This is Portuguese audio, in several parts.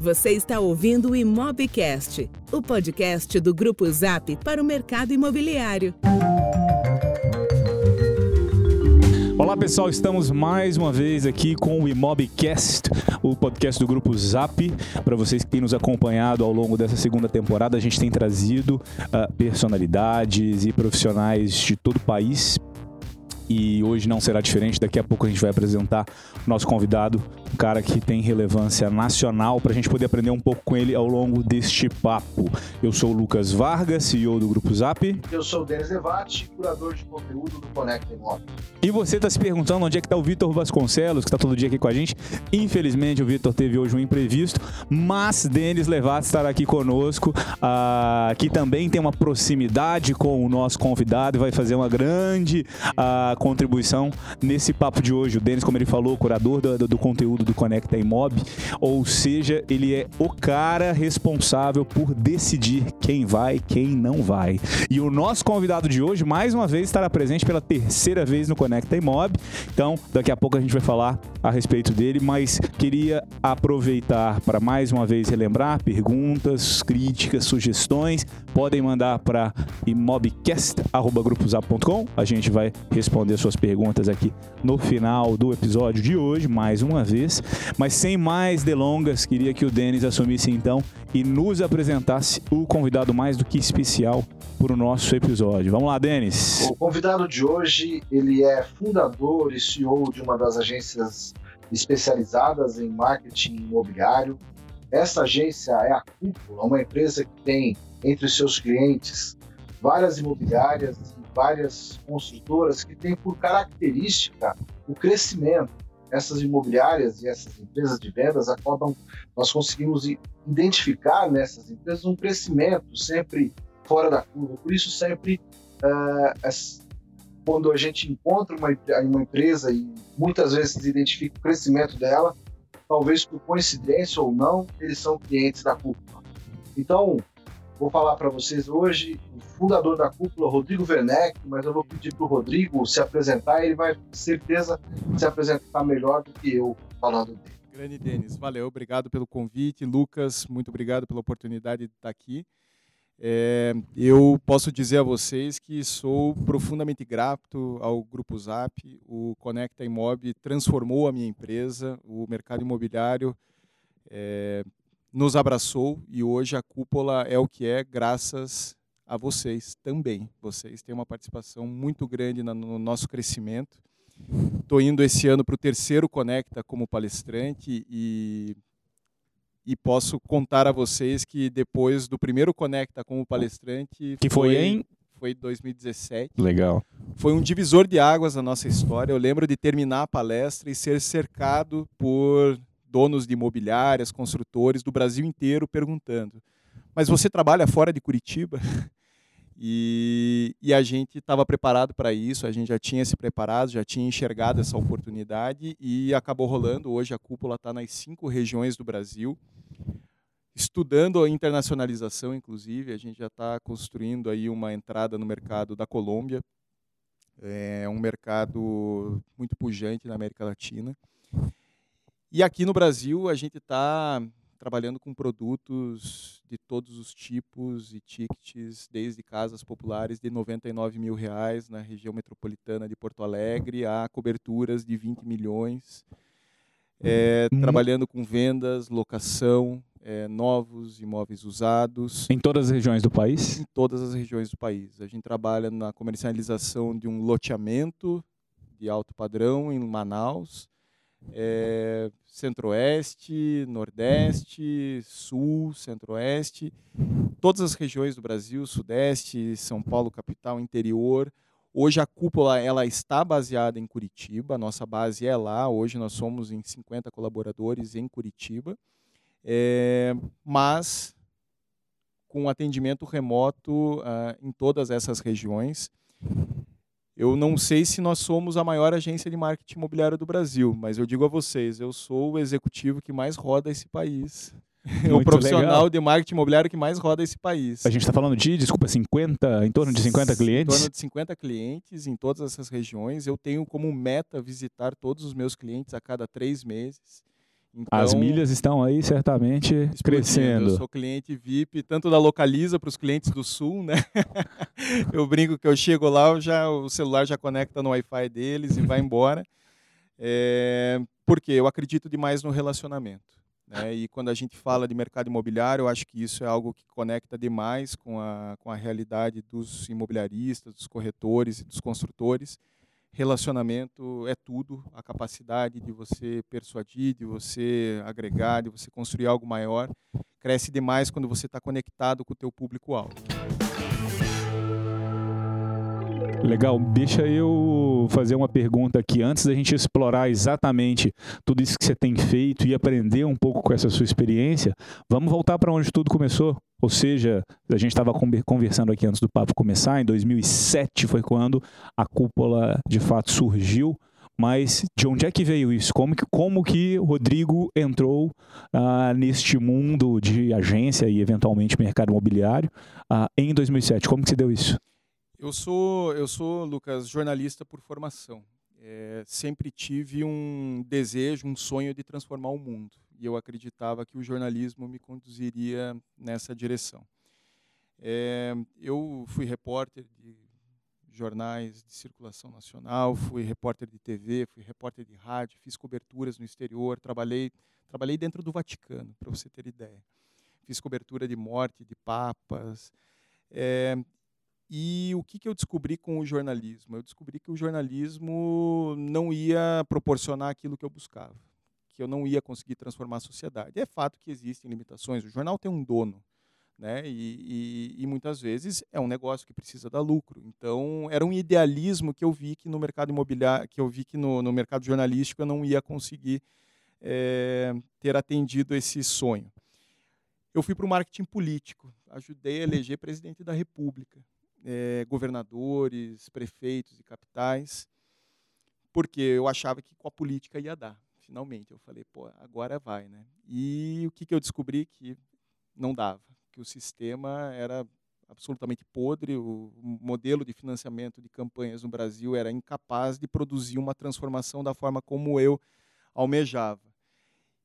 Você está ouvindo o Imobcast, o podcast do Grupo Zap para o mercado imobiliário. Olá pessoal, estamos mais uma vez aqui com o Imobcast, o podcast do Grupo Zap. Para vocês que têm nos acompanhado ao longo dessa segunda temporada, a gente tem trazido uh, personalidades e profissionais de todo o país e hoje não será diferente. Daqui a pouco a gente vai apresentar o nosso convidado, um cara que tem relevância nacional, para a gente poder aprender um pouco com ele ao longo deste papo. Eu sou o Lucas Vargas, CEO do Grupo Zap. Eu sou o Denis Levati, curador de conteúdo do Conecta Imóvel. E você está se perguntando onde é que está o Vitor Vasconcelos, que está todo dia aqui com a gente. Infelizmente, o Vitor teve hoje um imprevisto, mas Denis Levati estará aqui conosco, uh, que também tem uma proximidade com o nosso convidado e vai fazer uma grande uh, contribuição nesse papo de hoje. O Denis, como ele falou, curador do, do conteúdo do Conecta Imob, ou seja, ele é o cara responsável por decidir quem vai, quem não vai. E o nosso convidado de hoje, mais uma vez, estará presente pela terceira vez no Conecta Imob. Então, daqui a pouco a gente vai falar a respeito dele, mas queria aproveitar para mais uma vez relembrar perguntas, críticas, sugestões. Podem mandar para imobcast.grupozap.com. A gente vai responder responder suas perguntas aqui no final do episódio de hoje, mais uma vez. Mas sem mais delongas, queria que o Denis assumisse então e nos apresentasse o convidado mais do que especial para o nosso episódio. Vamos lá, Denis. O convidado de hoje, ele é fundador e CEO de uma das agências especializadas em marketing imobiliário. Essa agência é a Cúpula, uma empresa que tem entre seus clientes várias imobiliárias várias construtoras que têm por característica o crescimento. Essas imobiliárias e essas empresas de vendas acabam, nós conseguimos identificar nessas empresas um crescimento sempre fora da curva. Por isso, sempre, uh, quando a gente encontra uma, uma empresa e muitas vezes identifica o crescimento dela, talvez por coincidência ou não, eles são clientes da cúpula. Então, Vou falar para vocês hoje o fundador da cúpula, Rodrigo Werneck, mas eu vou pedir para o Rodrigo se apresentar. Ele vai, com certeza, se apresentar melhor do que eu falando dele. Grande Denis, valeu, obrigado pelo convite. Lucas, muito obrigado pela oportunidade de estar aqui. É, eu posso dizer a vocês que sou profundamente grato ao Grupo Zap. O Conecta Imob transformou a minha empresa, o mercado imobiliário. É, nos abraçou e hoje a cúpula é o que é graças a vocês também. Vocês têm uma participação muito grande no nosso crescimento. Estou indo esse ano para o terceiro Conecta como palestrante e, e posso contar a vocês que depois do primeiro Conecta como palestrante... Que foi, foi em? Foi 2017. Legal. Foi um divisor de águas na nossa história. Eu lembro de terminar a palestra e ser cercado por donos de imobiliárias, construtores do Brasil inteiro perguntando: mas você trabalha fora de Curitiba? E, e a gente estava preparado para isso, a gente já tinha se preparado, já tinha enxergado essa oportunidade e acabou rolando. Hoje a cúpula está nas cinco regiões do Brasil, estudando a internacionalização, inclusive. A gente já está construindo aí uma entrada no mercado da Colômbia, é um mercado muito pujante na América Latina. E aqui no Brasil a gente está trabalhando com produtos de todos os tipos e tickets, desde casas populares de 99 mil reais na região metropolitana de Porto Alegre a coberturas de 20 milhões, é, hum. trabalhando com vendas, locação, é, novos imóveis usados. Em todas as regiões do país? Em todas as regiões do país. A gente trabalha na comercialização de um loteamento de alto padrão em Manaus, é, Centro-Oeste, Nordeste, Sul, Centro-Oeste, todas as regiões do Brasil, Sudeste, São Paulo, capital, interior. Hoje a cúpula ela está baseada em Curitiba, a nossa base é lá. Hoje nós somos em 50 colaboradores em Curitiba, é, mas com atendimento remoto uh, em todas essas regiões. Eu não sei se nós somos a maior agência de marketing imobiliário do Brasil, mas eu digo a vocês, eu sou o executivo que mais roda esse país. É o profissional legal. de marketing imobiliário que mais roda esse país. A gente está falando de, desculpa, 50, em torno de 50 clientes? Em torno de 50 clientes em todas essas regiões. Eu tenho como meta visitar todos os meus clientes a cada três meses. Então, As milhas estão aí certamente crescendo. Eu sou cliente VIP, tanto da Localiza para os clientes do Sul, né? eu brinco que eu chego lá, já, o celular já conecta no Wi-Fi deles e vai embora. É, porque eu acredito demais no relacionamento. Né? E quando a gente fala de mercado imobiliário, eu acho que isso é algo que conecta demais com a, com a realidade dos imobiliaristas, dos corretores e dos construtores relacionamento é tudo, a capacidade de você persuadir, de você agregar, de você construir algo maior, cresce demais quando você está conectado com o teu público-alvo. Legal, deixa eu fazer uma pergunta aqui antes da gente explorar exatamente tudo isso que você tem feito e aprender um pouco com essa sua experiência. Vamos voltar para onde tudo começou. Ou seja, a gente estava conversando aqui antes do papo começar, em 2007 foi quando a cúpula de fato surgiu. Mas de onde é que veio isso? Como que, como que Rodrigo entrou uh, neste mundo de agência e eventualmente mercado imobiliário uh, em 2007? Como que se deu isso? Eu sou, eu sou, Lucas, jornalista por formação. É, sempre tive um desejo, um sonho de transformar o mundo. E eu acreditava que o jornalismo me conduziria nessa direção. É, eu fui repórter de jornais de circulação nacional, fui repórter de TV, fui repórter de rádio, fiz coberturas no exterior, trabalhei, trabalhei dentro do Vaticano, para você ter ideia. Fiz cobertura de morte de papas. É, e o que, que eu descobri com o jornalismo? Eu descobri que o jornalismo não ia proporcionar aquilo que eu buscava, que eu não ia conseguir transformar a sociedade. É fato que existem limitações. O jornal tem um dono, né? E, e, e, muitas vezes é um negócio que precisa dar lucro. Então era um idealismo que eu vi que no mercado imobiliário, que eu vi que no, no mercado jornalístico eu não ia conseguir é, ter atendido esse sonho. Eu fui para o marketing político, ajudei a eleger presidente da República é, governadores, prefeitos e capitais, porque eu achava que com a política ia dar. Finalmente, eu falei, pô, agora vai, né? E o que, que eu descobri que não dava, que o sistema era absolutamente podre, o modelo de financiamento de campanhas no Brasil era incapaz de produzir uma transformação da forma como eu almejava.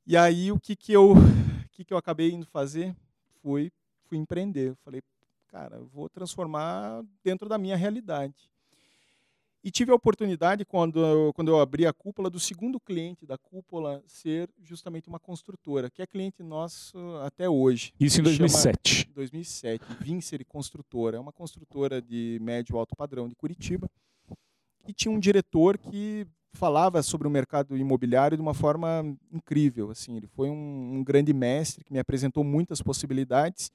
E aí o que que eu, que que eu acabei indo fazer? Fui, fui empreender. Eu falei, cara, eu vou transformar dentro da minha realidade. E tive a oportunidade, quando eu, quando eu abri a cúpula, do segundo cliente da cúpula ser justamente uma construtora, que é cliente nosso até hoje. Isso em 2007. 2007, Vincer Construtora. É uma construtora de médio alto padrão de Curitiba. E tinha um diretor que falava sobre o mercado imobiliário de uma forma incrível. Assim, ele foi um, um grande mestre que me apresentou muitas possibilidades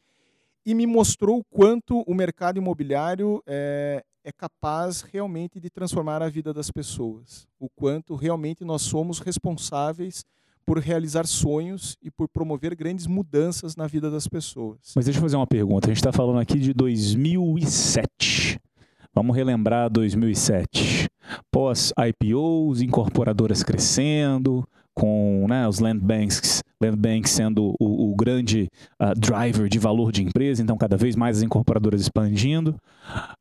e me mostrou o quanto o mercado imobiliário é, é capaz realmente de transformar a vida das pessoas, o quanto realmente nós somos responsáveis por realizar sonhos e por promover grandes mudanças na vida das pessoas. Mas deixa eu fazer uma pergunta. A gente está falando aqui de 2007. Vamos relembrar 2007. Pós IPOs, incorporadoras crescendo, com né, os land banks, land banks sendo o, o grande uh, driver de valor de empresa, então cada vez mais as incorporadoras expandindo.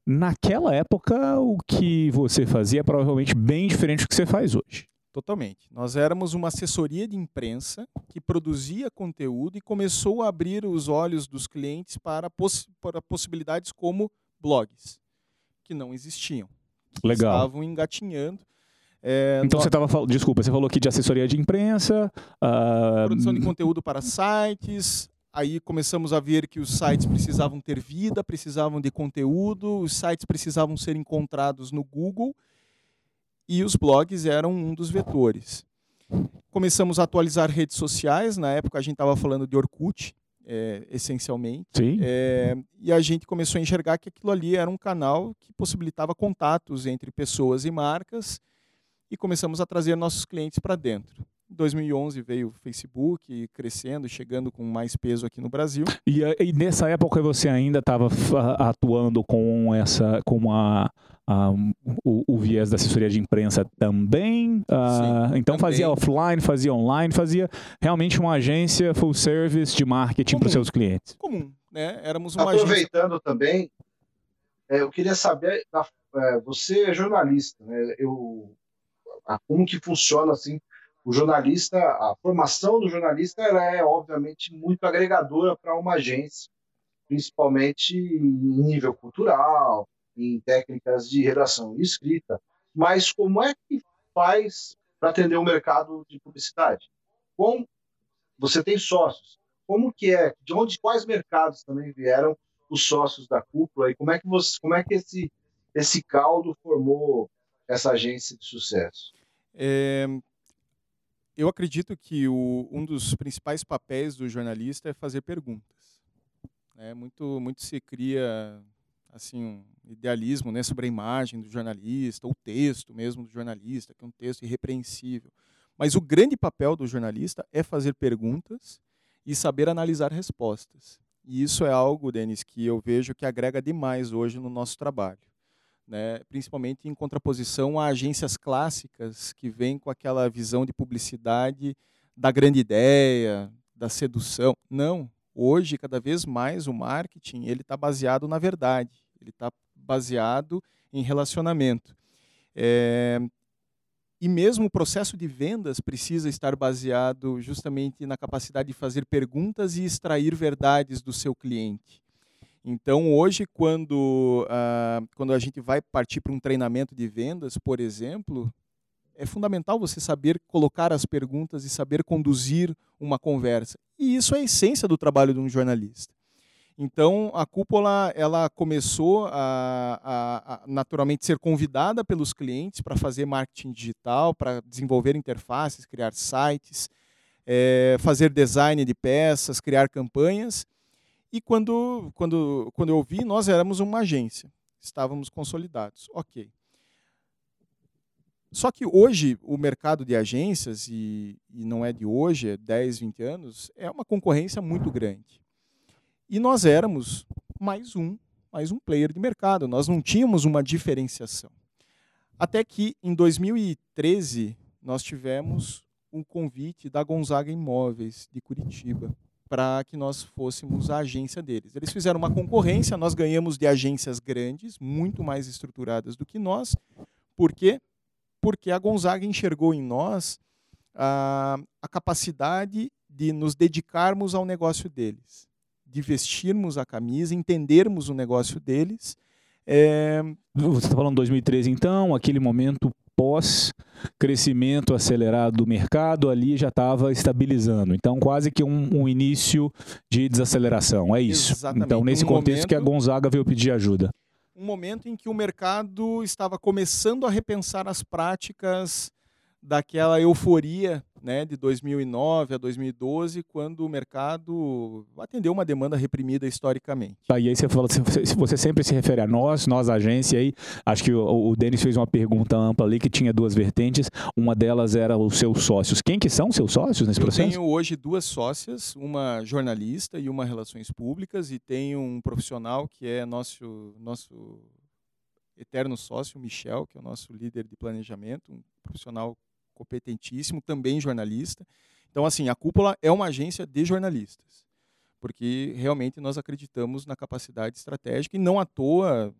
Naquela época, o que você fazia é provavelmente bem diferente do que você faz hoje. Totalmente. Nós éramos uma assessoria de imprensa que produzia conteúdo e começou a abrir os olhos dos clientes para, poss para possibilidades como blogs, que não existiam. Que Legal. Estavam engatinhando. É, então no... você estava falando, desculpa, você falou aqui de assessoria de imprensa, uh... produção de conteúdo para sites. Aí começamos a ver que os sites precisavam ter vida, precisavam de conteúdo, os sites precisavam ser encontrados no Google e os blogs eram um dos vetores. Começamos a atualizar redes sociais. Na época a gente estava falando de Orkut, é, essencialmente. É, e a gente começou a enxergar que aquilo ali era um canal que possibilitava contatos entre pessoas e marcas e começamos a trazer nossos clientes para dentro. Em 2011 veio o Facebook crescendo, chegando com mais peso aqui no Brasil. E, e nessa época você ainda estava atuando com essa, com a, a o, o, viés da assessoria de imprensa também. Uh, então também. fazia offline, fazia online, fazia realmente uma agência full service de marketing para os seus clientes. Comum, né? Éramos uma Aproveitando agência... também, é, eu queria saber, é, você é jornalista, né? Eu como que funciona assim o jornalista, a formação do jornalista, ela é obviamente muito agregadora para uma agência, principalmente em nível cultural, em técnicas de redação e escrita. Mas como é que faz para atender o mercado de publicidade? Como você tem sócios? Como que é? De onde, quais mercados também vieram os sócios da cúpula e como é que você, como é que esse esse caldo formou essa agência de sucesso? É, eu acredito que o, um dos principais papéis do jornalista é fazer perguntas. É, muito, muito se cria assim um idealismo né, sobre a imagem do jornalista, o texto mesmo do jornalista, que é um texto irrepreensível. Mas o grande papel do jornalista é fazer perguntas e saber analisar respostas. E isso é algo, Denis, que eu vejo que agrega demais hoje no nosso trabalho né, principalmente em contraposição a agências clássicas que vêm com aquela visão de publicidade da grande ideia, da sedução. Não, hoje cada vez mais o marketing ele está baseado na verdade, ele está baseado em relacionamento. É, e mesmo o processo de vendas precisa estar baseado justamente na capacidade de fazer perguntas e extrair verdades do seu cliente. Então, hoje, quando, uh, quando a gente vai partir para um treinamento de vendas, por exemplo, é fundamental você saber colocar as perguntas e saber conduzir uma conversa. E isso é a essência do trabalho de um jornalista. Então, a cúpula ela começou a, a, a naturalmente ser convidada pelos clientes para fazer marketing digital, para desenvolver interfaces, criar sites, é, fazer design de peças, criar campanhas. E quando, quando, quando eu vi, nós éramos uma agência, estávamos consolidados. Ok. Só que hoje o mercado de agências, e, e não é de hoje, é 10, 20 anos, é uma concorrência muito grande. E nós éramos mais um, mais um player de mercado, nós não tínhamos uma diferenciação. Até que em 2013 nós tivemos um convite da Gonzaga Imóveis de Curitiba para que nós fôssemos a agência deles. Eles fizeram uma concorrência, nós ganhamos de agências grandes, muito mais estruturadas do que nós. Por quê? Porque a Gonzaga enxergou em nós a, a capacidade de nos dedicarmos ao negócio deles, de vestirmos a camisa, entendermos o negócio deles. É... Você está falando 2013, então, aquele momento pós crescimento acelerado do mercado ali já estava estabilizando. Então, quase que um, um, início de desaceleração. É isso. Exatamente. Então, nesse um contexto momento, que a Gonzaga veio pedir ajuda. Um momento em que o mercado estava começando a repensar as práticas daquela euforia né, de 2009 a 2012, quando o mercado atendeu uma demanda reprimida historicamente. Tá, e aí você falou, se você sempre se refere a nós, nós agência aí, acho que o, o Denis fez uma pergunta ampla ali que tinha duas vertentes, uma delas era os seus sócios. Quem que são seus sócios nesse Eu processo? Eu tenho hoje duas sócias, uma jornalista e uma relações públicas, e tenho um profissional que é nosso, nosso eterno sócio, Michel, que é o nosso líder de planejamento, um profissional competentíssimo, também jornalista. Então, assim, a Cúpula é uma agência de jornalistas, porque realmente nós acreditamos na capacidade estratégica e não à toa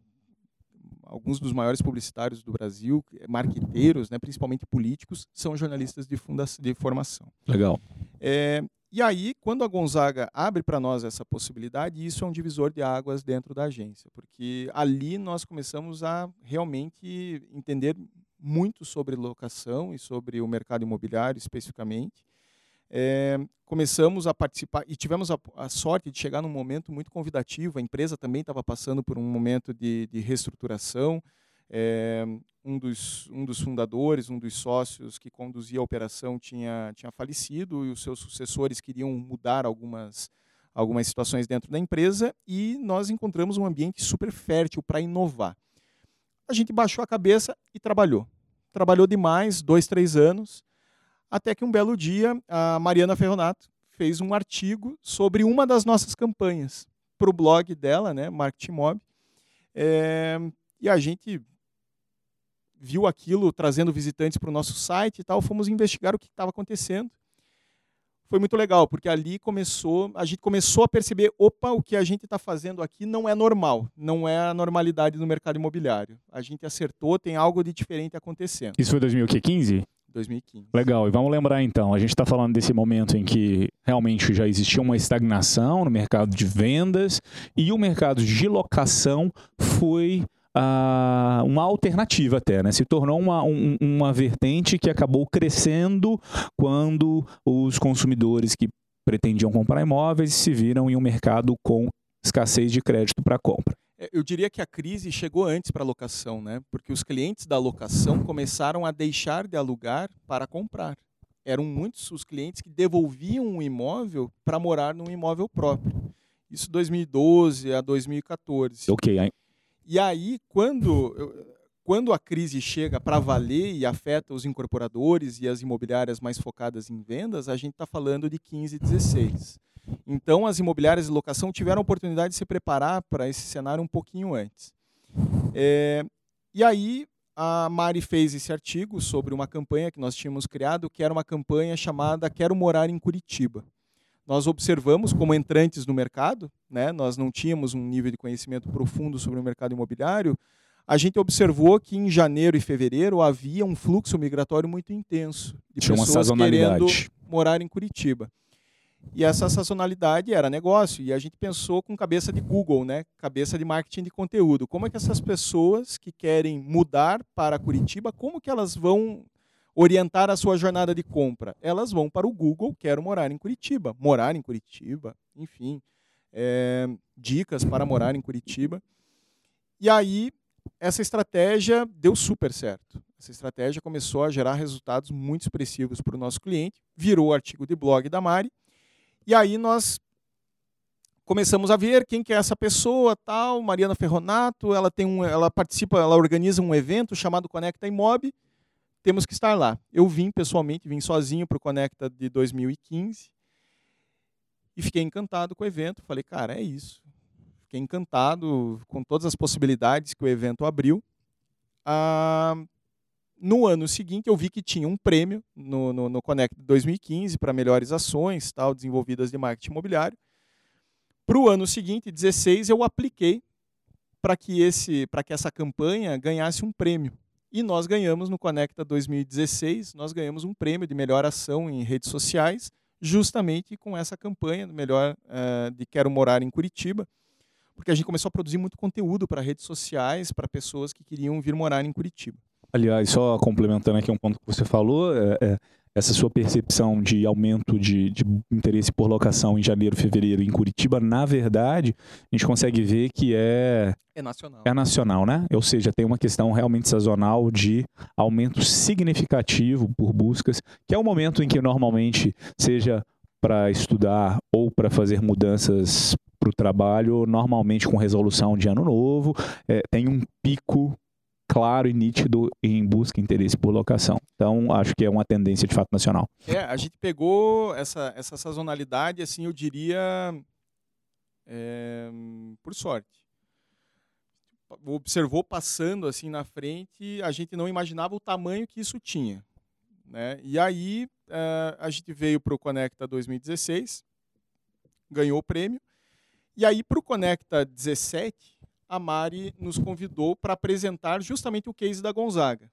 alguns dos maiores publicitários do Brasil, marqueteiros, né, principalmente políticos, são jornalistas de, de formação. Legal. É, e aí, quando a Gonzaga abre para nós essa possibilidade, isso é um divisor de águas dentro da agência, porque ali nós começamos a realmente entender muito sobre locação e sobre o mercado imobiliário especificamente. É, começamos a participar e tivemos a, a, sorte de chegar num momento muito convidativo. A empresa também estava passando por um momento de, de reestruturação. É, um, dos, um dos fundadores, um dos sócios que conduzia a operação tinha, tinha falecido e os seus sucessores queriam mudar algumas, algumas situações dentro da empresa e nós encontramos um ambiente super fértil para inovar a gente baixou a cabeça e trabalhou. Trabalhou demais, dois, três anos, até que um belo dia a Mariana Ferronato fez um artigo sobre uma das nossas campanhas para o blog dela, né, Marketing Mob. É, e a gente viu aquilo trazendo visitantes para o nosso site e tal, fomos investigar o que estava acontecendo foi muito legal, porque ali começou, a gente começou a perceber, opa, o que a gente está fazendo aqui não é normal, não é a normalidade no mercado imobiliário. A gente acertou, tem algo de diferente acontecendo. Isso foi 2015? 2015. Legal, e vamos lembrar então, a gente está falando desse momento em que realmente já existia uma estagnação no mercado de vendas e o mercado de locação foi uh, uma alternativa até, né? Se tornou uma, um, uma vertente que acabou crescendo quando os consumidores que pretendiam comprar imóveis se viram em um mercado com escassez de crédito para compra. É, eu diria que a crise chegou antes para a locação, né? Porque os clientes da locação começaram a deixar de alugar para comprar. Eram muitos os clientes que devolviam um imóvel para morar num imóvel próprio. Isso 2012 a 2014. Ok, e aí, quando, quando a crise chega para valer e afeta os incorporadores e as imobiliárias mais focadas em vendas, a gente está falando de 15 e 16. Então, as imobiliárias de locação tiveram a oportunidade de se preparar para esse cenário um pouquinho antes. É, e aí, a Mari fez esse artigo sobre uma campanha que nós tínhamos criado, que era uma campanha chamada Quero Morar em Curitiba nós observamos como entrantes no mercado, né, nós não tínhamos um nível de conhecimento profundo sobre o mercado imobiliário, a gente observou que em janeiro e fevereiro havia um fluxo migratório muito intenso de Tinha pessoas querendo morar em Curitiba. E essa sazonalidade era negócio, e a gente pensou com cabeça de Google, né? cabeça de marketing de conteúdo. Como é que essas pessoas que querem mudar para Curitiba, como que elas vão orientar a sua jornada de compra? Elas vão para o Google, quero morar em Curitiba, morar em Curitiba, enfim, é, dicas para morar em Curitiba. E aí, essa estratégia deu super certo. Essa estratégia começou a gerar resultados muito expressivos para o nosso cliente, virou artigo de blog da Mari, e aí nós começamos a ver quem que é essa pessoa, tal, Mariana Ferronato, ela tem um, ela participa, ela organiza um evento chamado Conecta Imob, temos que estar lá. Eu vim pessoalmente, vim sozinho para o Conecta de 2015 e fiquei encantado com o evento. Falei, cara, é isso. Fiquei encantado com todas as possibilidades que o evento abriu. Ah, no ano seguinte, eu vi que tinha um prêmio no, no, no Conecta 2015 para melhores ações tal, desenvolvidas de marketing imobiliário. Para o ano seguinte, 16, eu apliquei para que, esse, que essa campanha ganhasse um prêmio. E nós ganhamos no Conecta 2016, nós ganhamos um prêmio de melhor ação em redes sociais, justamente com essa campanha do melhor uh, de Quero Morar em Curitiba, porque a gente começou a produzir muito conteúdo para redes sociais, para pessoas que queriam vir morar em Curitiba. Aliás, só complementando aqui um ponto que você falou, é, é, essa sua percepção de aumento de, de, interesse por locação em janeiro, fevereiro em Curitiba, na verdade, a gente consegue ver que é é nacional. É nacional, né? Ou seja, tem uma questão realmente sazonal de aumento significativo por buscas, que é o momento em que normalmente seja para estudar ou para fazer mudanças para o trabalho, normalmente com resolução de ano novo, é, tem um pico claro e nítido em busca e interesse por locação. Então, acho que é uma tendência de fato nacional. É, a gente pegou essa, essa sazonalidade, assim, eu diria, é, por sorte. Observou passando assim na frente, a gente não imaginava o tamanho que isso tinha. Né? E aí uh, a gente veio para o Conecta 2016, ganhou o prêmio, e aí para o Conecta 17, a Mari nos convidou para apresentar justamente o case da Gonzaga.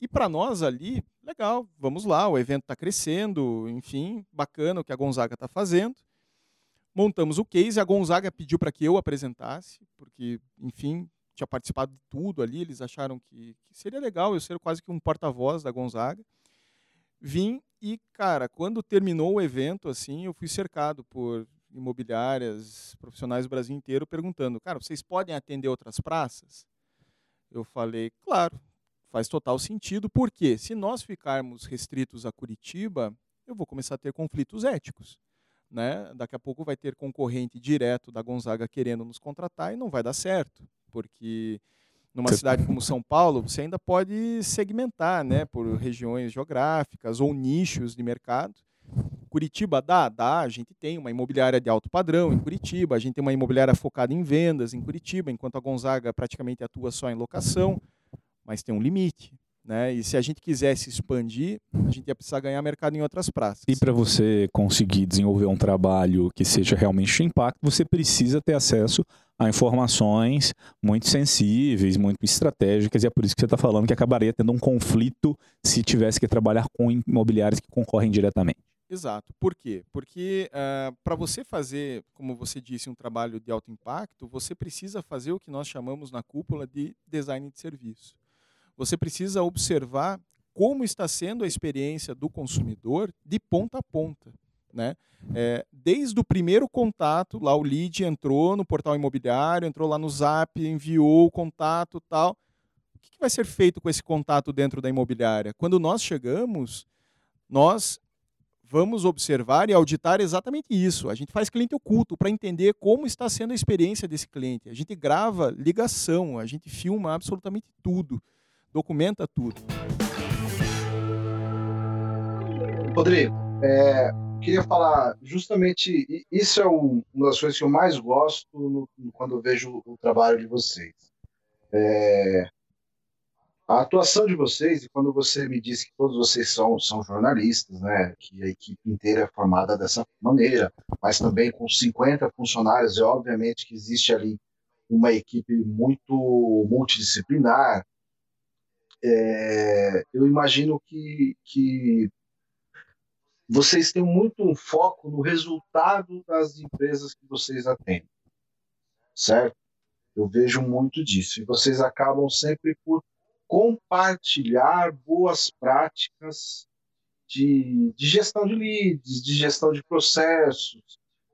E para nós ali, legal, vamos lá, o evento está crescendo, enfim, bacana o que a Gonzaga está fazendo. Montamos o case, a Gonzaga pediu para que eu apresentasse, porque, enfim, tinha participado de tudo ali, eles acharam que, que seria legal eu ser quase que um porta-voz da Gonzaga. Vim e, cara, quando terminou o evento, assim, eu fui cercado por imobiliárias, profissionais do Brasil inteiro, perguntando: cara, vocês podem atender outras praças? Eu falei: claro, faz total sentido, porque se nós ficarmos restritos a Curitiba, eu vou começar a ter conflitos éticos. Né? Daqui a pouco vai ter concorrente direto da Gonzaga querendo nos contratar e não vai dar certo, porque numa cidade como São Paulo, você ainda pode segmentar né, por regiões geográficas ou nichos de mercado. Curitiba dá? Dá. A gente tem uma imobiliária de alto padrão em Curitiba, a gente tem uma imobiliária focada em vendas em Curitiba, enquanto a Gonzaga praticamente atua só em locação, mas tem um limite. Né? E se a gente quisesse expandir, a gente ia precisar ganhar mercado em outras praças. E para você conseguir desenvolver um trabalho que seja realmente de impacto, você precisa ter acesso a informações muito sensíveis, muito estratégicas, e é por isso que você está falando que acabaria tendo um conflito se tivesse que trabalhar com imobiliários que concorrem diretamente. Exato. Por quê? Porque uh, para você fazer, como você disse, um trabalho de alto impacto, você precisa fazer o que nós chamamos na cúpula de design de serviço você precisa observar como está sendo a experiência do consumidor de ponta a ponta. Né? É, desde o primeiro contato, lá o lead entrou no portal imobiliário, entrou lá no Zap, enviou o contato tal. O que vai ser feito com esse contato dentro da imobiliária? Quando nós chegamos, nós vamos observar e auditar exatamente isso. A gente faz cliente oculto para entender como está sendo a experiência desse cliente. A gente grava ligação, a gente filma absolutamente tudo documenta tudo. Rodrigo, é, queria falar justamente isso é um, uma das coisas que eu mais gosto no, quando eu vejo o trabalho de vocês. É, a atuação de vocês, e quando você me disse que todos vocês são, são jornalistas, né, que a equipe inteira é formada dessa maneira, mas também com 50 funcionários, e obviamente que existe ali uma equipe muito multidisciplinar, é, eu imagino que, que vocês têm muito um foco no resultado das empresas que vocês atendem, certo? Eu vejo muito disso. E vocês acabam sempre por compartilhar boas práticas de, de gestão de leads, de gestão de processos,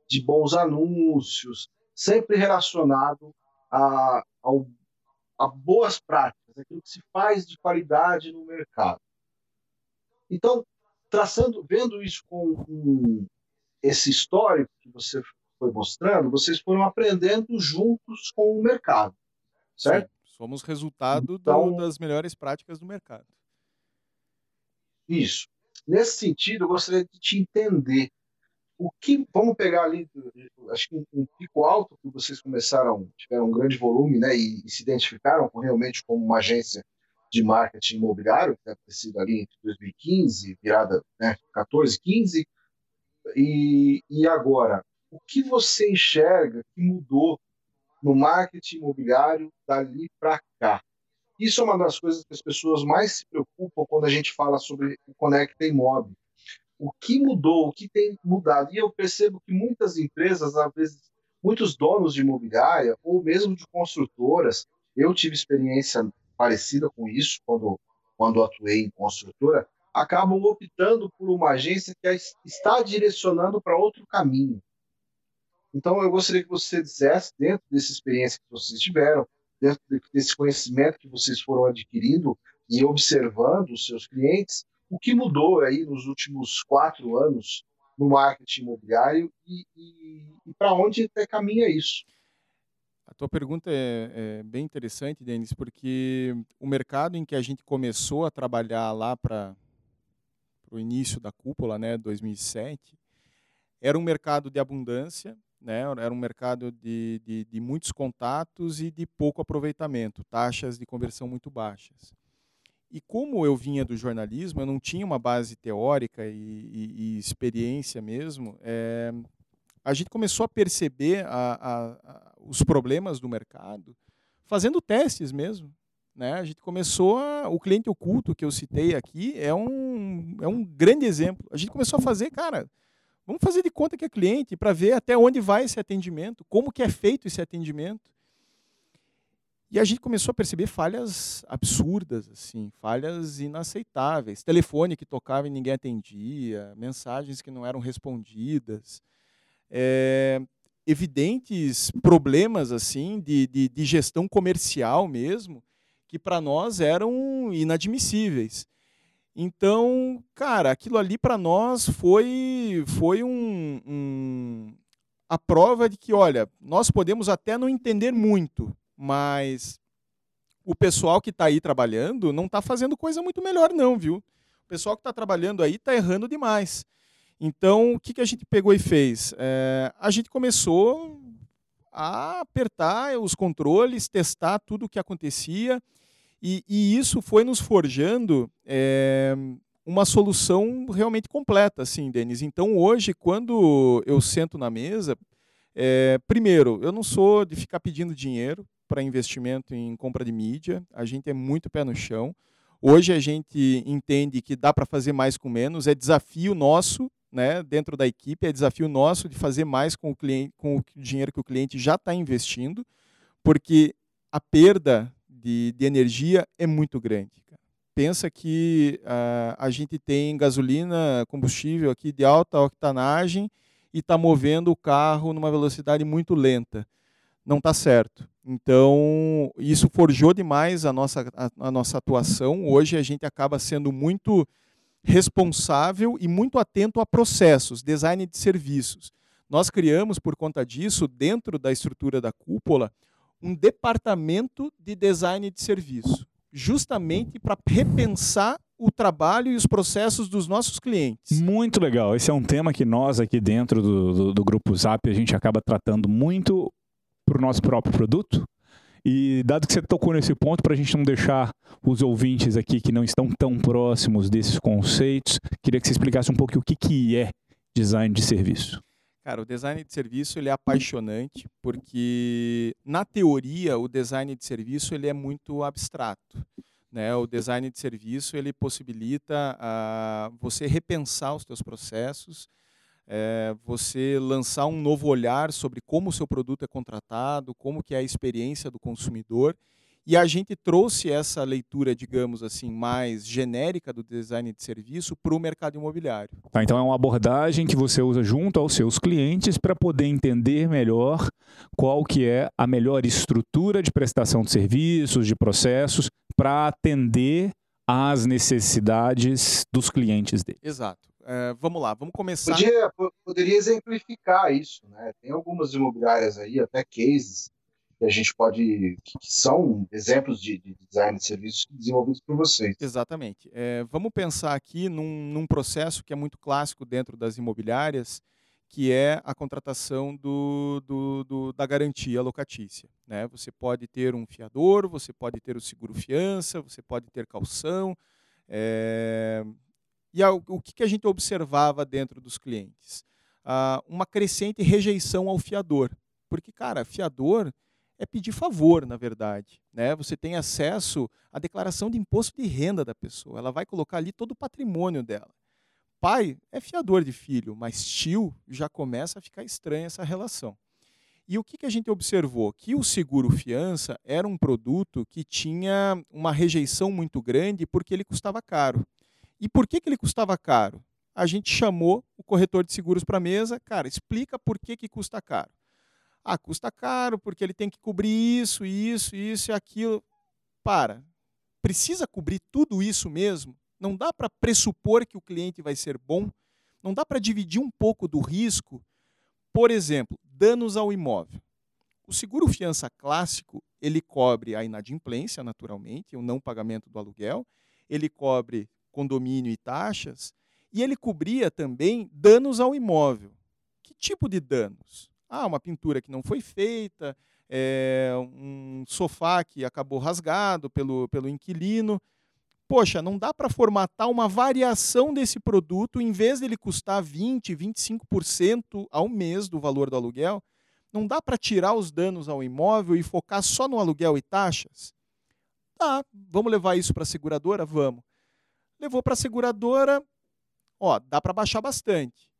de bons anúncios, sempre relacionado a, a boas práticas aquilo que se faz de qualidade no mercado. Então, traçando, vendo isso com um, esse histórico que você foi mostrando, vocês foram aprendendo juntos com o mercado, certo? Sim, somos resultado então, do, das melhores práticas do mercado. Isso. Nesse sentido, eu gostaria de te entender o que vamos pegar ali, acho que um, pico alto que vocês começaram, tiveram um grande volume, né, e, e, se identificaram com, realmente como uma agência de marketing imobiliário, que deve ter sido ali entre 2015, virada, né, 14, 15, e, e agora, o que você enxerga que mudou no marketing imobiliário dali para cá? Isso é uma das coisas que as pessoas mais se preocupam quando a gente fala sobre o Conecta Imóvel o que mudou, o que tem mudado. E eu percebo que muitas empresas, às vezes, muitos donos de imobiliária, ou mesmo de construtoras, eu tive experiência parecida com isso quando, quando atuei em construtora, acabam optando por uma agência que está direcionando para outro caminho. Então, eu gostaria que você dissesse, dentro dessa experiência que vocês tiveram, dentro desse conhecimento que vocês foram adquirindo e observando os seus clientes, o que mudou aí nos últimos quatro anos no marketing imobiliário e, e, e para onde até caminha isso? A tua pergunta é, é, bem interessante, Denis, porque o mercado em que a gente começou a trabalhar lá para o início da cúpula, né, 2007, era um mercado de abundância, né, era um mercado de, de, de muitos contatos e de pouco aproveitamento, taxas de conversão muito baixas. E como eu vinha do jornalismo, eu não tinha uma base teórica e, e, e experiência mesmo, é, a gente começou a perceber a, a, a, os problemas do mercado fazendo testes mesmo. Né? A gente começou a, o cliente oculto que eu citei aqui é um, é um grande exemplo. A gente começou a fazer, cara, vamos fazer de conta que é cliente para ver até onde vai esse atendimento, como que é feito esse atendimento. E a gente começou a perceber falhas absurdas, assim, falhas inaceitáveis. Telefone que tocava e ninguém atendia, mensagens que não eram respondidas. É, evidentes problemas assim de, de, de gestão comercial mesmo, que para nós eram inadmissíveis. Então, cara, aquilo ali para nós foi, foi um, um, a prova de que, olha, nós podemos até não entender muito, mas o pessoal que está aí trabalhando não está fazendo coisa muito melhor, não, viu? O pessoal que está trabalhando aí está errando demais. Então, o que, que a gente pegou e fez? É, a gente começou a apertar os controles, testar tudo o que acontecia E, e isso foi nos forjando é, uma solução realmente completa, assim, Denis. Então, hoje, quando eu sento na mesa, é, primeiro, eu não sou de ficar pedindo dinheiro para investimento em compra de mídia, a gente é muito pé no chão. Hoje a gente entende que dá para fazer mais com menos, é desafio nosso, né, dentro da equipe, é desafio nosso de fazer mais com o, cliente, com o dinheiro que o cliente já está investindo, porque a perda de, de energia é muito grande. Pensa que uh, a gente tem gasolina, combustível aqui de alta octanagem e está movendo o carro numa velocidade muito lenta. Não está certo. Então, isso forjou demais a nossa, a, a nossa atuação. Hoje a gente acaba sendo muito responsável e muito atento a processos, design de serviços. Nós criamos, por conta disso, dentro da estrutura da cúpula, um departamento de design de serviço, justamente para repensar o trabalho e os processos dos nossos clientes. Muito legal. Esse é um tema que nós aqui dentro do, do, do grupo Zap a gente acaba tratando muito para o nosso próprio produto. E dado que você tocou nesse ponto, para a gente não deixar os ouvintes aqui que não estão tão próximos desses conceitos, queria que você explicasse um pouco o que, que é design de serviço. Cara, o design de serviço ele é apaixonante porque na teoria o design de serviço ele é muito abstrato. Né? O design de serviço ele possibilita uh, você repensar os seus processos, é, você lançar um novo olhar sobre como o seu produto é contratado, como que é a experiência do consumidor e a gente trouxe essa leitura, digamos assim, mais genérica do design de serviço para o mercado imobiliário. Tá, então é uma abordagem que você usa junto aos seus clientes para poder entender melhor qual que é a melhor estrutura de prestação de serviços, de processos, para atender às necessidades dos clientes dele. Exato. É, vamos lá, vamos começar. Podia, poderia exemplificar isso, né? Tem algumas imobiliárias aí, até cases, que a gente pode. que, são exemplos de, de, design de serviços desenvolvidos por vocês. Exatamente. É, vamos pensar aqui num, num, processo que é muito clássico dentro das imobiliárias, que é a contratação do, do, do, da garantia locatícia. Né? Você pode ter um fiador, você pode ter o seguro fiança, você pode ter calção. É... E a, o que, que a gente observava dentro dos clientes? Ah, uma crescente rejeição ao fiador. Porque, cara, fiador é pedir favor, na verdade. Né? Você tem acesso à declaração de imposto de renda da pessoa. Ela vai colocar ali todo o patrimônio dela. Pai é fiador de filho, mas tio já começa a ficar estranha essa relação. E o que, que a gente observou? Que o seguro fiança era um produto que tinha uma rejeição muito grande porque ele custava caro. E por que, que ele custava caro? A gente chamou o corretor de seguros para a mesa, cara, explica por que, que custa caro. Ah, custa caro porque ele tem que cobrir isso, isso, isso e aquilo. Para. Precisa cobrir tudo isso mesmo? Não dá para pressupor que o cliente vai ser bom? Não dá para dividir um pouco do risco? Por exemplo, danos ao imóvel. O seguro fiança clássico, ele cobre a inadimplência, naturalmente, o não pagamento do aluguel, ele cobre condomínio e taxas, e ele cobria também danos ao imóvel. Que tipo de danos? Ah, uma pintura que não foi feita, é, um sofá que acabou rasgado pelo, pelo inquilino. Poxa, não dá para formatar uma variação desse produto, em vez dele custar 20%, 25% ao mês do valor do aluguel, não dá para tirar os danos ao imóvel e focar só no aluguel e taxas? Tá, vamos levar isso para a seguradora? Vamos. Levou para a seguradora, ó, dá para baixar bastante.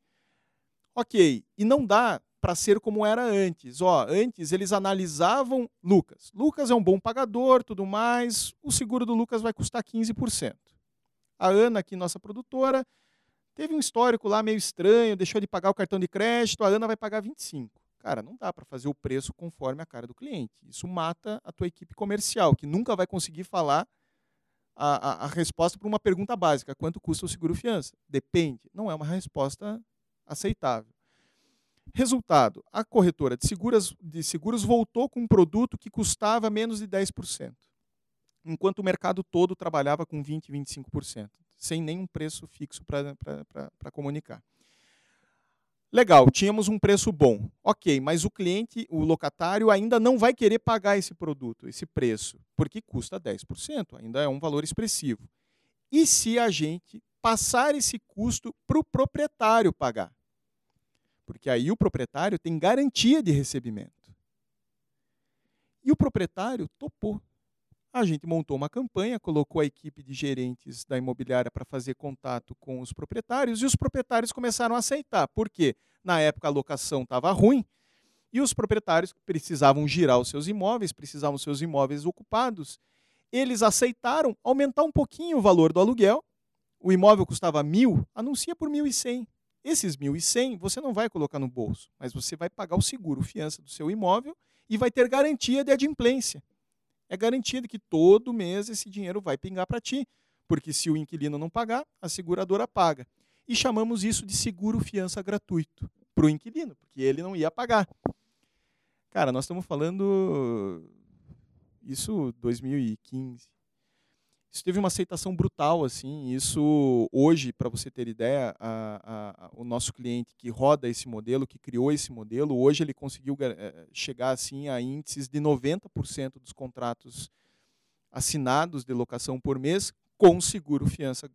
Ok, e não dá para ser como era antes. Ó, antes eles analisavam Lucas. Lucas é um bom pagador, tudo mais. O seguro do Lucas vai custar 15%. A Ana, aqui nossa produtora, teve um histórico lá meio estranho, deixou de pagar o cartão de crédito, a Ana vai pagar 25. Cara, não dá para fazer o preço conforme a cara do cliente. Isso mata a tua equipe comercial, que nunca vai conseguir falar a, a, a resposta para uma pergunta básica: quanto custa o seguro fiança? Depende. Não é uma resposta aceitável. Resultado: a corretora de seguros, de seguros voltou com um produto que custava menos de 10%, enquanto o mercado todo trabalhava com 20%, 25%, sem nenhum preço fixo para comunicar. Legal, tínhamos um preço bom. Ok, mas o cliente, o locatário, ainda não vai querer pagar esse produto, esse preço, porque custa 10%, ainda é um valor expressivo. E se a gente passar esse custo para o proprietário pagar? Porque aí o proprietário tem garantia de recebimento. E o proprietário topou. A gente montou uma campanha, colocou a equipe de gerentes da imobiliária para fazer contato com os proprietários e os proprietários começaram a aceitar. Por quê? Na época a locação estava ruim e os proprietários precisavam girar os seus imóveis, precisavam seus imóveis ocupados. Eles aceitaram aumentar um pouquinho o valor do aluguel. O imóvel custava mil, anuncia por mil e cem. Esses mil e cem você não vai colocar no bolso, mas você vai pagar o seguro, fiança do seu imóvel e vai ter garantia de adimplência é garantido que todo mês esse dinheiro vai pingar para ti, porque se o inquilino não pagar, a seguradora paga. E chamamos isso de seguro fiança gratuito para o inquilino, porque ele não ia pagar. Cara, nós estamos falando isso 2015. Isso teve uma aceitação brutal, assim. Isso hoje, para você ter ideia, a, a, o nosso cliente que roda esse modelo, que criou esse modelo, hoje ele conseguiu é, chegar assim a índices de 90% dos contratos assinados de locação por mês com seguro fiança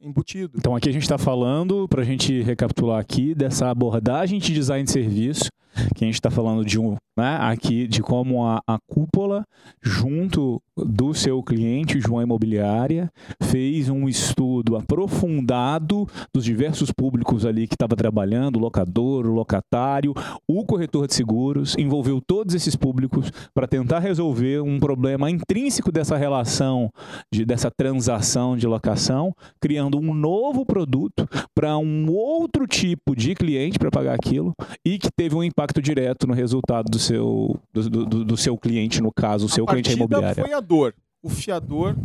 embutido. Então aqui a gente está falando, para a gente recapitular aqui, dessa abordagem de design de serviço, que a gente está falando de um, né, aqui de como a, a cúpula, junto do seu cliente, João Imobiliária, fez um estudo aprofundado dos diversos públicos ali que estava trabalhando, o locador, o locatário, o corretor de seguros, envolveu todos esses públicos para tentar resolver um problema intrínseco dessa relação, de, dessa transação de locação, criando um novo produto para um outro tipo de cliente para pagar aquilo e que teve um impacto direto no resultado do seu, do, do, do seu cliente, no caso, o seu cliente é imobiliário. Foi a fiador. O fiador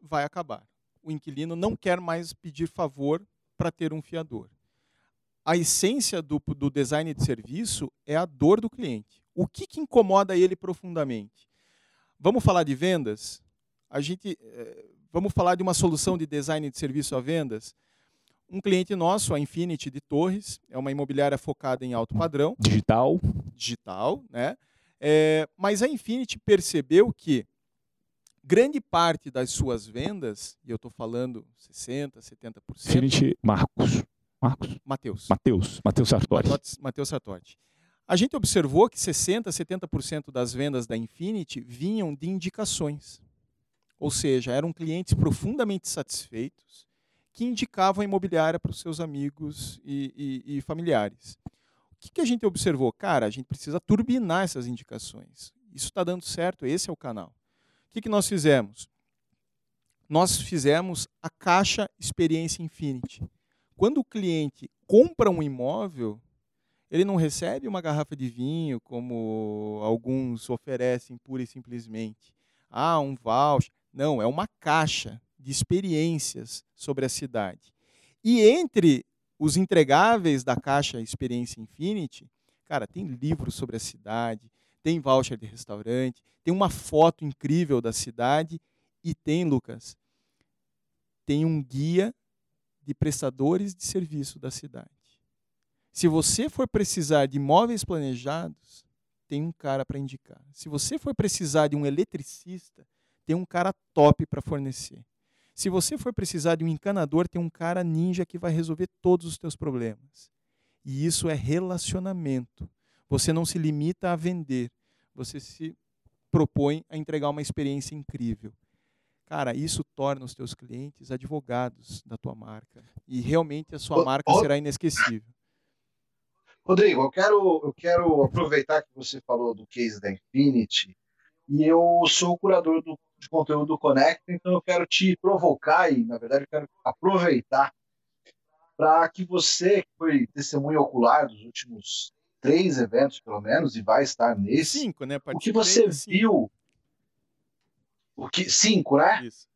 vai acabar. O inquilino não quer mais pedir favor para ter um fiador. A essência do, do design de serviço é a dor do cliente. O que, que incomoda ele profundamente? Vamos falar de vendas? A gente, eh, vamos falar de uma solução de design de serviço a vendas? Um cliente nosso, a Infinity de Torres, é uma imobiliária focada em alto padrão. Digital. Digital, né? É, mas a Infinity percebeu que grande parte das suas vendas, e eu estou falando 60%, 70%. Infinity Marcos. Marcos? Mateus. Mateus. Mateus Sartori. Mateus Sartori. A gente observou que 60%, 70% das vendas da Infinity vinham de indicações. Ou seja, eram clientes profundamente satisfeitos que indicavam a imobiliária para os seus amigos e, e, e familiares. O que, que a gente observou? Cara, a gente precisa turbinar essas indicações. Isso está dando certo, esse é o canal que, que nós fizemos? Nós fizemos a caixa Experiência Infinity. Quando o cliente compra um imóvel, ele não recebe uma garrafa de vinho, como alguns oferecem pura e simplesmente. Ah, um voucher. Não, é uma caixa de experiências sobre a cidade. E entre os entregáveis da caixa Experiência Infinity, cara, tem livros sobre a cidade, tem voucher de restaurante, tem uma foto incrível da cidade e tem, Lucas, tem um guia de prestadores de serviço da cidade. Se você for precisar de imóveis planejados, tem um cara para indicar. Se você for precisar de um eletricista, tem um cara top para fornecer. Se você for precisar de um encanador, tem um cara ninja que vai resolver todos os teus problemas. E isso é relacionamento. Você não se limita a vender, você se propõe a entregar uma experiência incrível. Cara, isso torna os teus clientes advogados da tua marca. E realmente a sua marca será inesquecível. Rodrigo, eu quero, eu quero aproveitar que você falou do case da Infinity e eu sou o curador do, de conteúdo do Connect, então eu quero te provocar e, na verdade, eu quero aproveitar para que você, que foi testemunho ocular dos últimos três eventos, pelo menos, e vai estar nesse. Cinco, né? O que você três, viu. O que, cinco, né? Isso.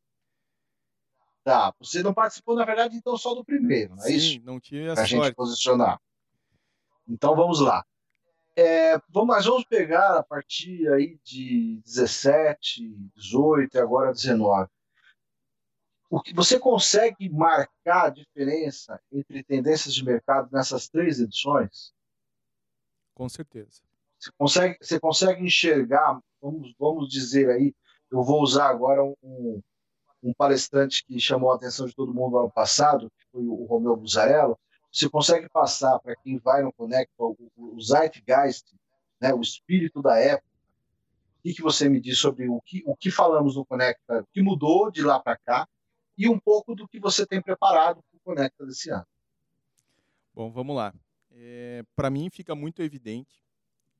Tá. Você não participou, na verdade, então só do primeiro, não é Sim, isso? não tinha Pra sorte. gente posicionar. Então vamos lá. É, vamos, nós vamos pegar a partir aí de 17, 18 e agora 19. o que você consegue marcar a diferença entre tendências de mercado nessas três edições? Com certeza. Você consegue, você consegue enxergar, vamos, vamos dizer aí, eu vou usar agora um, um palestrante que chamou a atenção de todo mundo ano passado, que foi o Romeu Buzarello, você consegue passar para quem vai no Conecta o, o Zeitgeist, né, o espírito da época. O que, que você me diz sobre o que, o que falamos no Conecta, o que mudou de lá para cá e um pouco do que você tem preparado para o Conecta desse ano? Bom, vamos lá. É, para mim fica muito evidente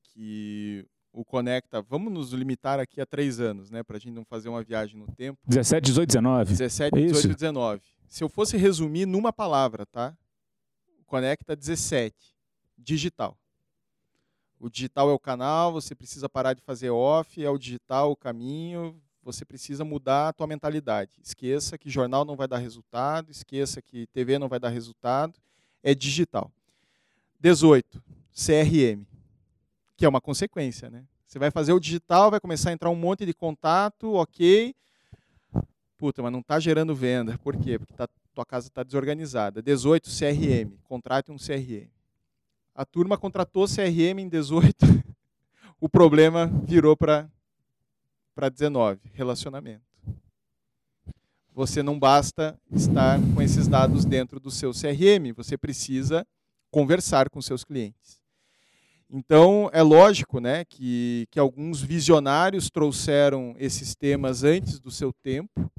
que o Conecta, vamos nos limitar aqui a três anos, né, para a gente não fazer uma viagem no tempo. 17, 18, 19. 17, 18, Isso. 19. Se eu fosse resumir numa palavra, tá? Conecta 17, digital. O digital é o canal, você precisa parar de fazer off, é o digital o caminho, você precisa mudar a tua mentalidade. Esqueça que jornal não vai dar resultado, esqueça que TV não vai dar resultado, é digital. 18, CRM que é uma consequência, né? Você vai fazer o digital, vai começar a entrar um monte de contato, ok. Puta, mas não está gerando venda. Por quê? Porque tá, tua casa está desorganizada. 18, CRM. Contrate um CRM. A turma contratou CRM em 18. o problema virou para 19, relacionamento. Você não basta estar com esses dados dentro do seu CRM, você precisa conversar com seus clientes. Então, é lógico né, que, que alguns visionários trouxeram esses temas antes do seu tempo.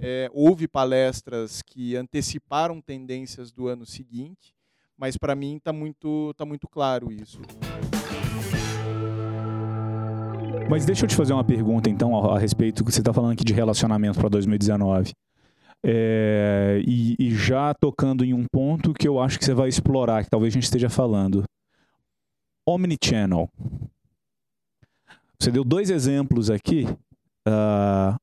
É, houve palestras que anteciparam tendências do ano seguinte, mas para mim está muito, tá muito claro isso. Mas deixa eu te fazer uma pergunta, então, a, respeito que você está falando aqui de relacionamento para 2019. É, e, e já tocando em um ponto que eu acho que você vai explorar, que talvez a gente esteja falando. Omnichannel. Você deu dois exemplos aqui, uh,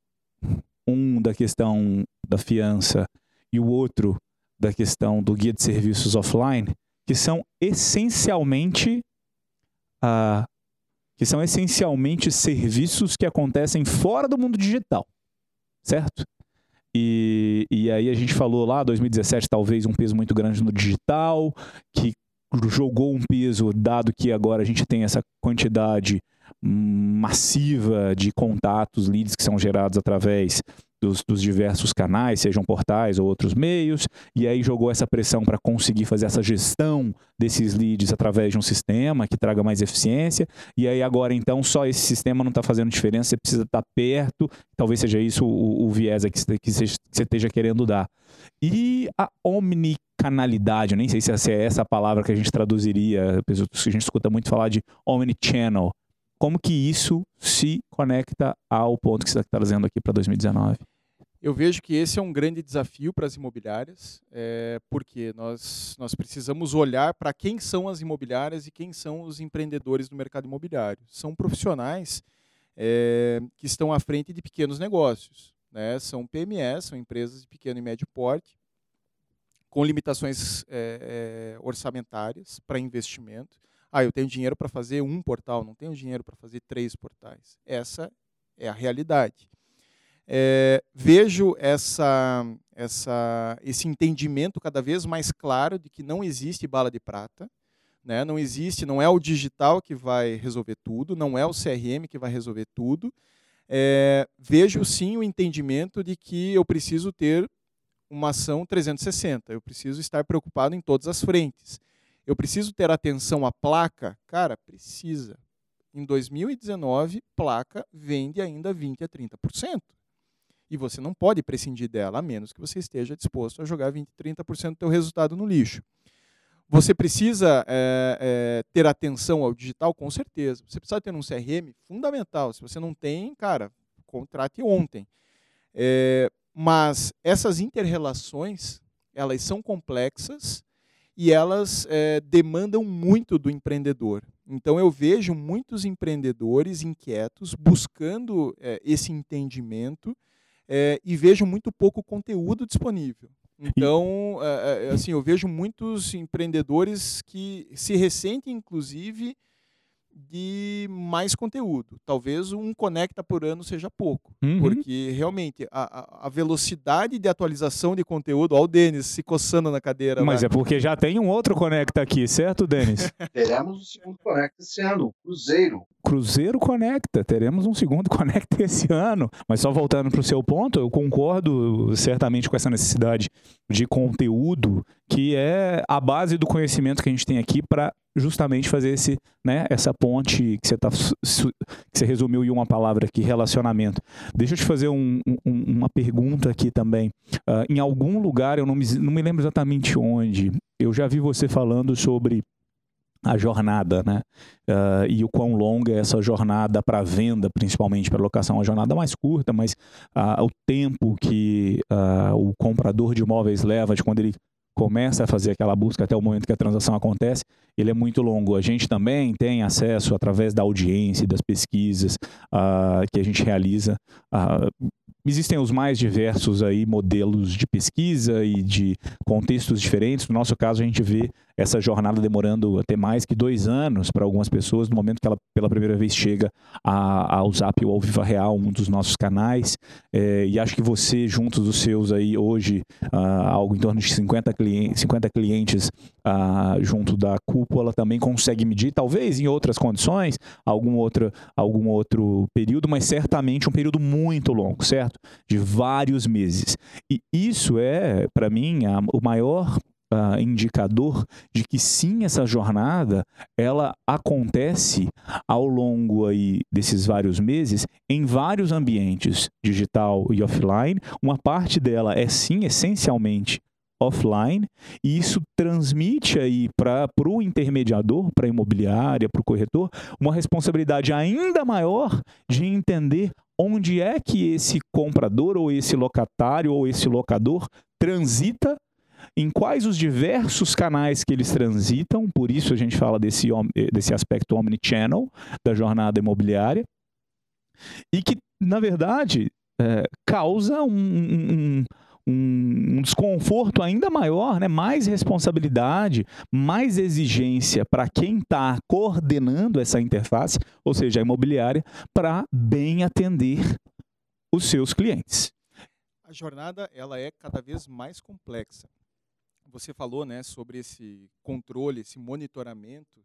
um da questão da fiança e o outro da questão do guia de serviços offline, que são essencialmente uh, que são essencialmente serviços que acontecem fora do mundo digital, certo? E, e aí a gente falou lá, 2017 talvez um peso muito grande no digital, que jogou um peso, dado que agora a gente tem essa quantidade massiva de contatos, leads que são gerados através dos, dos, diversos canais, sejam portais ou outros meios, e aí jogou essa pressão para conseguir fazer essa gestão desses leads através de um sistema que traga mais eficiência, e aí agora então só esse sistema não está fazendo diferença, você precisa estar tá perto, talvez seja isso o, o viés que que você esteja querendo dar. E a omnicanalidade, eu nem sei se é essa palavra que a gente traduziria, a gente escuta muito falar de omnichannel, como que isso se conecta ao ponto que você está trazendo aqui para 2019? Eu vejo que esse é um grande desafio para as imobiliárias, é, porque nós, nós precisamos olhar para quem são as imobiliárias e quem são os empreendedores do mercado imobiliário. São profissionais é, que estão à frente de pequenos negócios. Né? São PMEs, são empresas de pequeno e médio porte, com limitações é, orçamentárias para investimento. Ah, eu tenho dinheiro para fazer um portal, não tenho dinheiro para fazer três portais. Essa é a realidade. É, vejo essa, essa, esse entendimento cada vez mais claro de que não existe bala de prata, né? não existe, não é o digital que vai resolver tudo, não é o CRM que vai resolver tudo. É, vejo sim o entendimento de que eu preciso ter uma ação 360, eu preciso estar preocupado em todas as frentes. Eu preciso ter atenção à placa? Cara, precisa. Em 2019, placa vende ainda 20 a 30%. E você não pode prescindir dela, a menos que você esteja disposto a jogar 20, 30% do seu resultado no lixo. Você precisa é, é, ter atenção ao digital? Com certeza. Você precisa ter um CRM? Fundamental. Se você não tem, cara, contrate ontem. É, mas essas interrelações, elas são complexas e elas é, demandam muito do empreendedor. Então eu vejo muitos empreendedores inquietos buscando é, esse entendimento é, e vejo muito pouco conteúdo disponível. Então, assim, eu vejo muitos empreendedores que se ressentem, inclusive, de mais conteúdo. Talvez um conecta por ano seja pouco, Uhum. porque realmente a, a- velocidade de atualização de conteúdo, ó o Denis se coçando na cadeira Mas lá. é porque já tem um outro Conecta aqui, certo, Denis? Teremos o segundo Conecta esse ano, o Cruzeiro. Cruzeiro Conecta, teremos um segundo Conecta esse ano. Mas só voltando para o seu ponto, eu concordo certamente com essa necessidade de conteúdo, que é a base do conhecimento que a gente tem aqui para justamente fazer esse, né, essa ponte que você, tá, que você resumiu em uma palavra aqui, relacionamento. Deixa eu te fazer um- um- uma pergunta aqui também. Ah, em algum lugar, eu não me, não me lembro exatamente onde, eu já vi você falando sobre a jornada, né? Ah, e o quão longa é essa jornada para venda, principalmente para locação, uma jornada mais curta, mas ah, o tempo que ah, o comprador de imóveis leva de quando ele começa a fazer aquela busca até o momento que a transação acontece, ele é muito longo. A gente também tem acesso através da audiência das pesquisas ah, que a gente realiza. ah, Existem os mais diversos aí modelos de pesquisa e de contextos diferentes. No nosso caso, a gente vê essa jornada demorando até mais que dois anos para algumas pessoas, no momento que ela pela primeira vez chega ao Zap ou ao Viva Real, um dos nossos canais. É, e acho que você, junto dos seus aí hoje, ah, algo em torno de 50 clientes, 50 clientes ah, junto da cúpula, também consegue medir, talvez em outras condições, algum outro, algum outro período, mas certamente um período muito longo, certo? De vários meses. E isso é, para mim, a- o maior ah, indicador de que sim, essa jornada ela acontece ao longo aí desses vários meses em vários ambientes, digital e offline. Uma parte dela é sim essencialmente offline e isso transmite aí para o intermediador, para a imobiliária, para o corretor, uma responsabilidade ainda maior de entender onde é que esse comprador ou esse locatário ou esse locador transita em quais os diversos canais que eles transitam, por isso a gente fala desse, eh, desse aspecto omnichannel da jornada imobiliária, e que, na verdade, eh, causa um, um- um- um desconforto ainda maior, né? mais responsabilidade, mais exigência para quem está coordenando essa interface, ou seja, a imobiliária, para bem atender os seus clientes. A jornada ela é cada vez mais complexa. Você falou, né, sobre esse controle, esse monitoramento.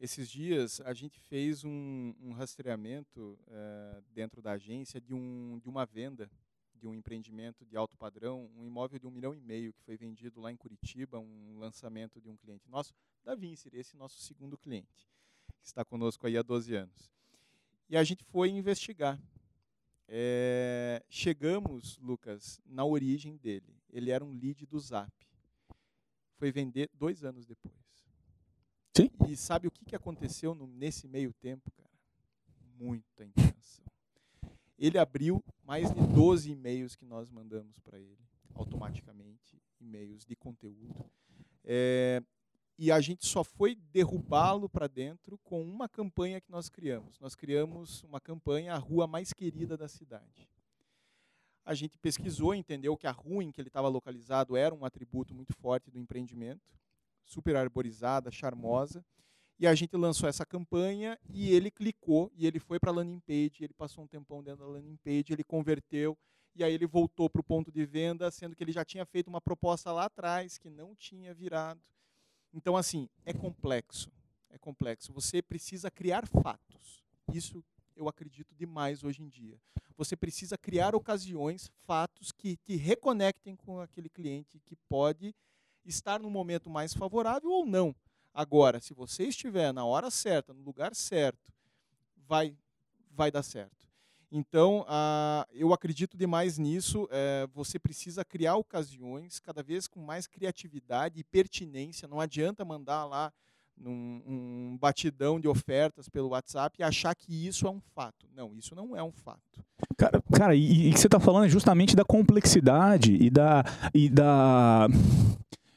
Esses dias a gente fez um, um rastreamento eh, dentro da agência de, um, de uma venda de um empreendimento de alto padrão, um imóvel de um milhão e meio que foi vendido lá em Curitiba, um lançamento de um cliente nosso, da Vincer, esse nosso segundo cliente, que está conosco aí há 12 anos. E a gente foi investigar. É, chegamos, Lucas, na origem dele. Ele era um lead do Zap. Foi vender dois anos depois. Sim. E sabe o que, que aconteceu no- nesse meio tempo, cara? Muita intenção. Ele abriu mais de 12 e-mails que nós mandamos para ele, automaticamente, e-mails de conteúdo. É, e a gente só foi derrubá-lo para dentro com uma campanha que nós criamos. Nós criamos uma campanha, a rua mais querida da cidade. A gente pesquisou, entendeu que a rua em que ele estava localizado era um atributo muito forte do empreendimento, super arborizada, charmosa. E a gente lançou essa campanha e ele clicou e ele foi para a landing page, ele passou um tempão dentro da landing page, ele converteu e aí ele voltou para o ponto de venda, sendo que ele já tinha feito uma proposta lá atrás que não tinha virado. Então, assim, é complexo. É complexo. Você precisa criar fatos. Isso eu acredito demais hoje em dia. Você precisa criar ocasiões, fatos que te reconectem com aquele cliente que pode estar no momento mais favorável ou não. Agora, se você estiver na hora certa, no lugar certo, vai, vai dar certo. Então, eu acredito demais nisso. eh, você precisa criar ocasiões, cada vez com mais criatividade e pertinência. Não adianta mandar lá num, um batidão de ofertas pelo WhatsApp e achar que isso é um fato. Não, isso não é um fato. Cara, cara e, o que você está falando é justamente da complexidade e da. E da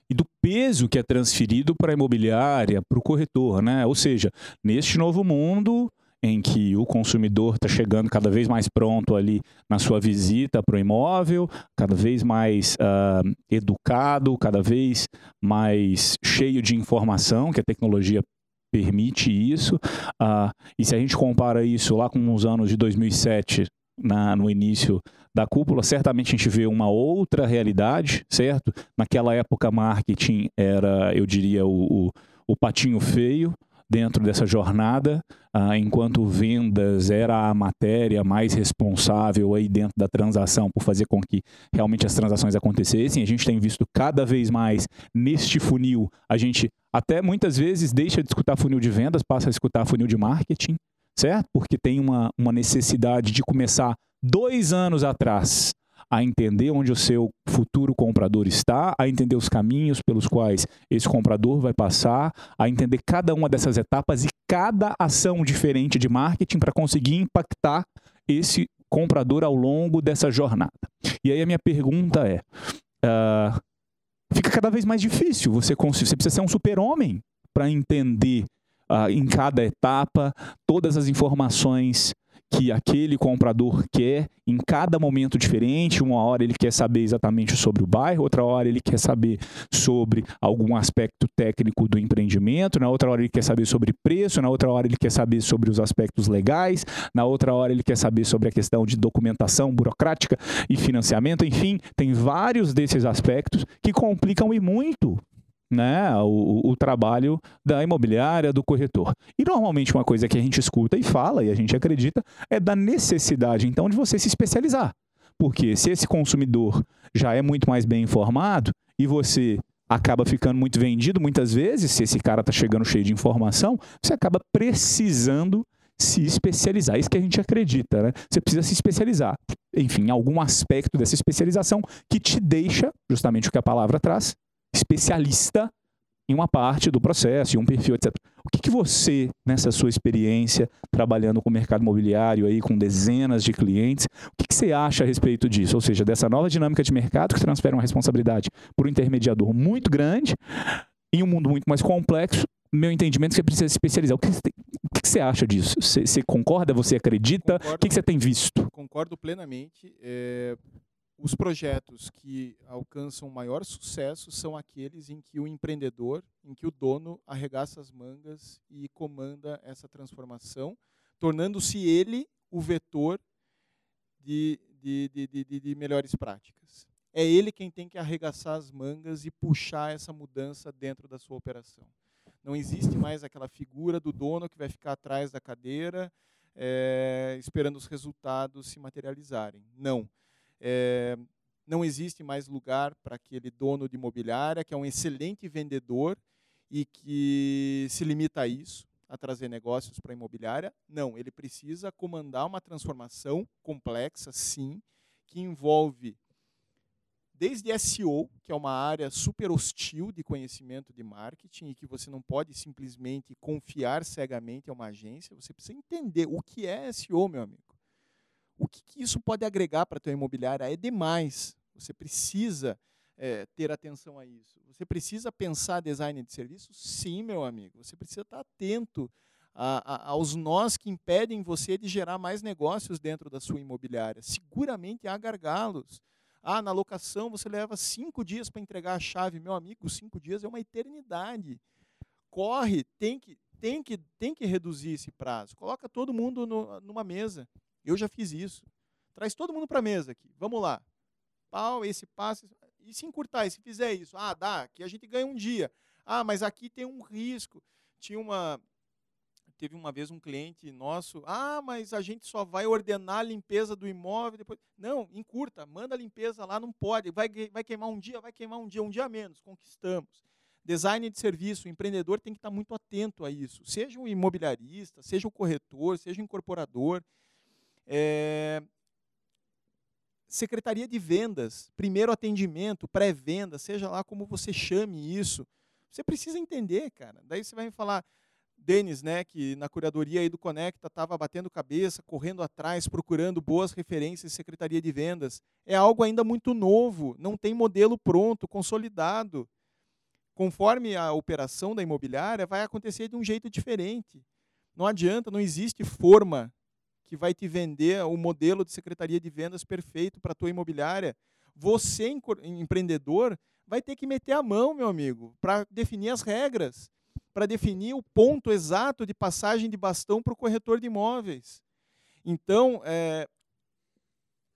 e do peso que é transferido para a imobiliária, para o corretor, né? Ou seja, neste novo mundo em que o consumidor está chegando cada vez mais pronto ali na sua visita para o imóvel, cada vez mais ah, educado, cada vez mais cheio de informação que a tecnologia permite isso. Uh, e se a gente compara isso lá com os anos de 2007, na, no início da cúpula, certamente a gente vê uma outra realidade, certo? Naquela época, marketing era, eu diria, o, o, o patinho feio dentro dessa jornada, ah, enquanto vendas era a matéria mais responsável aí dentro da transação por fazer com que realmente as transações acontecessem. A gente tem visto cada vez mais neste funil, a gente até muitas vezes deixa de escutar funil de vendas, passa a escutar funil de marketing, certo? Porque tem uma, uma necessidade de começar dois anos atrás a entender onde o seu futuro comprador está, a entender os caminhos pelos quais esse comprador vai passar, a entender cada uma dessas etapas e cada ação diferente de marketing para conseguir impactar esse comprador ao longo dessa jornada. E aí a minha pergunta é: uh, fica cada vez mais difícil você, você precisa ser um super-homem para entender uh, em cada etapa todas as informações que aquele comprador quer em cada momento diferente. Uma hora ele quer saber exatamente sobre o bairro, outra hora ele quer saber sobre algum aspecto técnico do empreendimento, na outra hora ele quer saber sobre preço, na outra hora ele quer saber sobre os aspectos legais, na outra hora ele quer saber sobre a questão de documentação burocrática e financiamento. Enfim, tem vários desses aspectos que complicam e muito né, o, o, trabalho da imobiliária, do corretor. E normalmente uma coisa que a gente escuta e fala e a gente acredita é da necessidade então de você se especializar. Porque se esse consumidor já é muito mais bem informado e você acaba ficando muito vendido muitas vezes, se esse cara está chegando cheio de informação, você acaba precisando se especializar. Isso que a gente acredita, né? Você precisa se especializar. Enfim, algum aspecto dessa especialização que te deixa, justamente o que a palavra traz, especialista em uma parte do processo, em um perfil, etc. O que, que você, nessa sua experiência, trabalhando com o mercado imobiliário, aí, com dezenas de clientes, o que, que você acha a respeito disso? Ou seja, dessa nova dinâmica de mercado que transfere uma responsabilidade para um intermediador muito grande, em um mundo muito mais complexo, meu entendimento é que você precisa se especializar. O que, você, o que você acha disso? Você, você concorda? Você acredita? Concordo, o que, que você tem visto? Concordo plenamente. É, os projetos que alcançam maior sucesso são aqueles em que o empreendedor, em que o dono arregaça as mangas e comanda essa transformação, tornando-se ele o vetor de, de, de, de, melhores práticas. É ele quem tem que arregaçar as mangas e puxar essa mudança dentro da sua operação. Não existe mais aquela figura do dono que vai ficar atrás da cadeira é, esperando os resultados se materializarem. Não é, não existe mais lugar para aquele dono de imobiliária, que é um excelente vendedor e que se limita a isso, a trazer negócios para a imobiliária. Não, ele precisa comandar uma transformação complexa, sim, que envolve desde SEO, que é uma área super hostil de conhecimento de marketing e que você não pode simplesmente confiar cegamente a uma agência, você precisa entender o que é SEO, meu amigo. O que, que isso pode agregar para a tua imobiliária? É demais. Você precisa é, ter atenção a isso. Você precisa pensar design de serviço? Sim, meu amigo. Você precisa estar atento a, a, aos nós que impedem você de gerar mais negócios dentro da sua imobiliária. Seguramente há gargalos. Ah, na locação você leva cinco dias para entregar a chave. Meu amigo, cinco dias é uma eternidade. Corre, tem que, tem que, tem que reduzir esse prazo. Coloca todo mundo no, numa mesa. Eu já fiz isso. Traz todo mundo para a mesa aqui. Vamos lá. Pau, esse passo. E se encurtar, e se fizer isso? Ah, dá, que a gente ganha um dia. Ah, mas aqui tem um risco. Tinha uma. Teve uma vez um cliente nosso. Ah, mas a gente só vai ordenar a limpeza do imóvel depois. Não, encurta, manda a limpeza lá, não pode. Vai, vai queimar um dia, vai queimar um dia, um dia menos, conquistamos. Design de serviço, o empreendedor tem que estar muito atento a isso. Seja o imobiliarista, seja o corretor, seja o incorporador. É, secretaria de vendas, primeiro atendimento, pré-venda, seja lá como você chame isso. Você precisa entender, cara. Daí você vai me falar, Denis, né, que na curadoria aí do Conecta estava batendo cabeça, correndo atrás, procurando boas referências de secretaria de vendas. É algo ainda muito novo, não tem modelo pronto, consolidado. Conforme a operação da imobiliária, vai acontecer de um jeito diferente. Não adianta, não existe forma que vai te vender o modelo de secretaria de vendas perfeito para a tua imobiliária. Você, empreendedor, vai ter que meter a mão, meu amigo, para definir as regras. para definir o ponto exato de passagem de bastão para o corretor de imóveis. Então, é,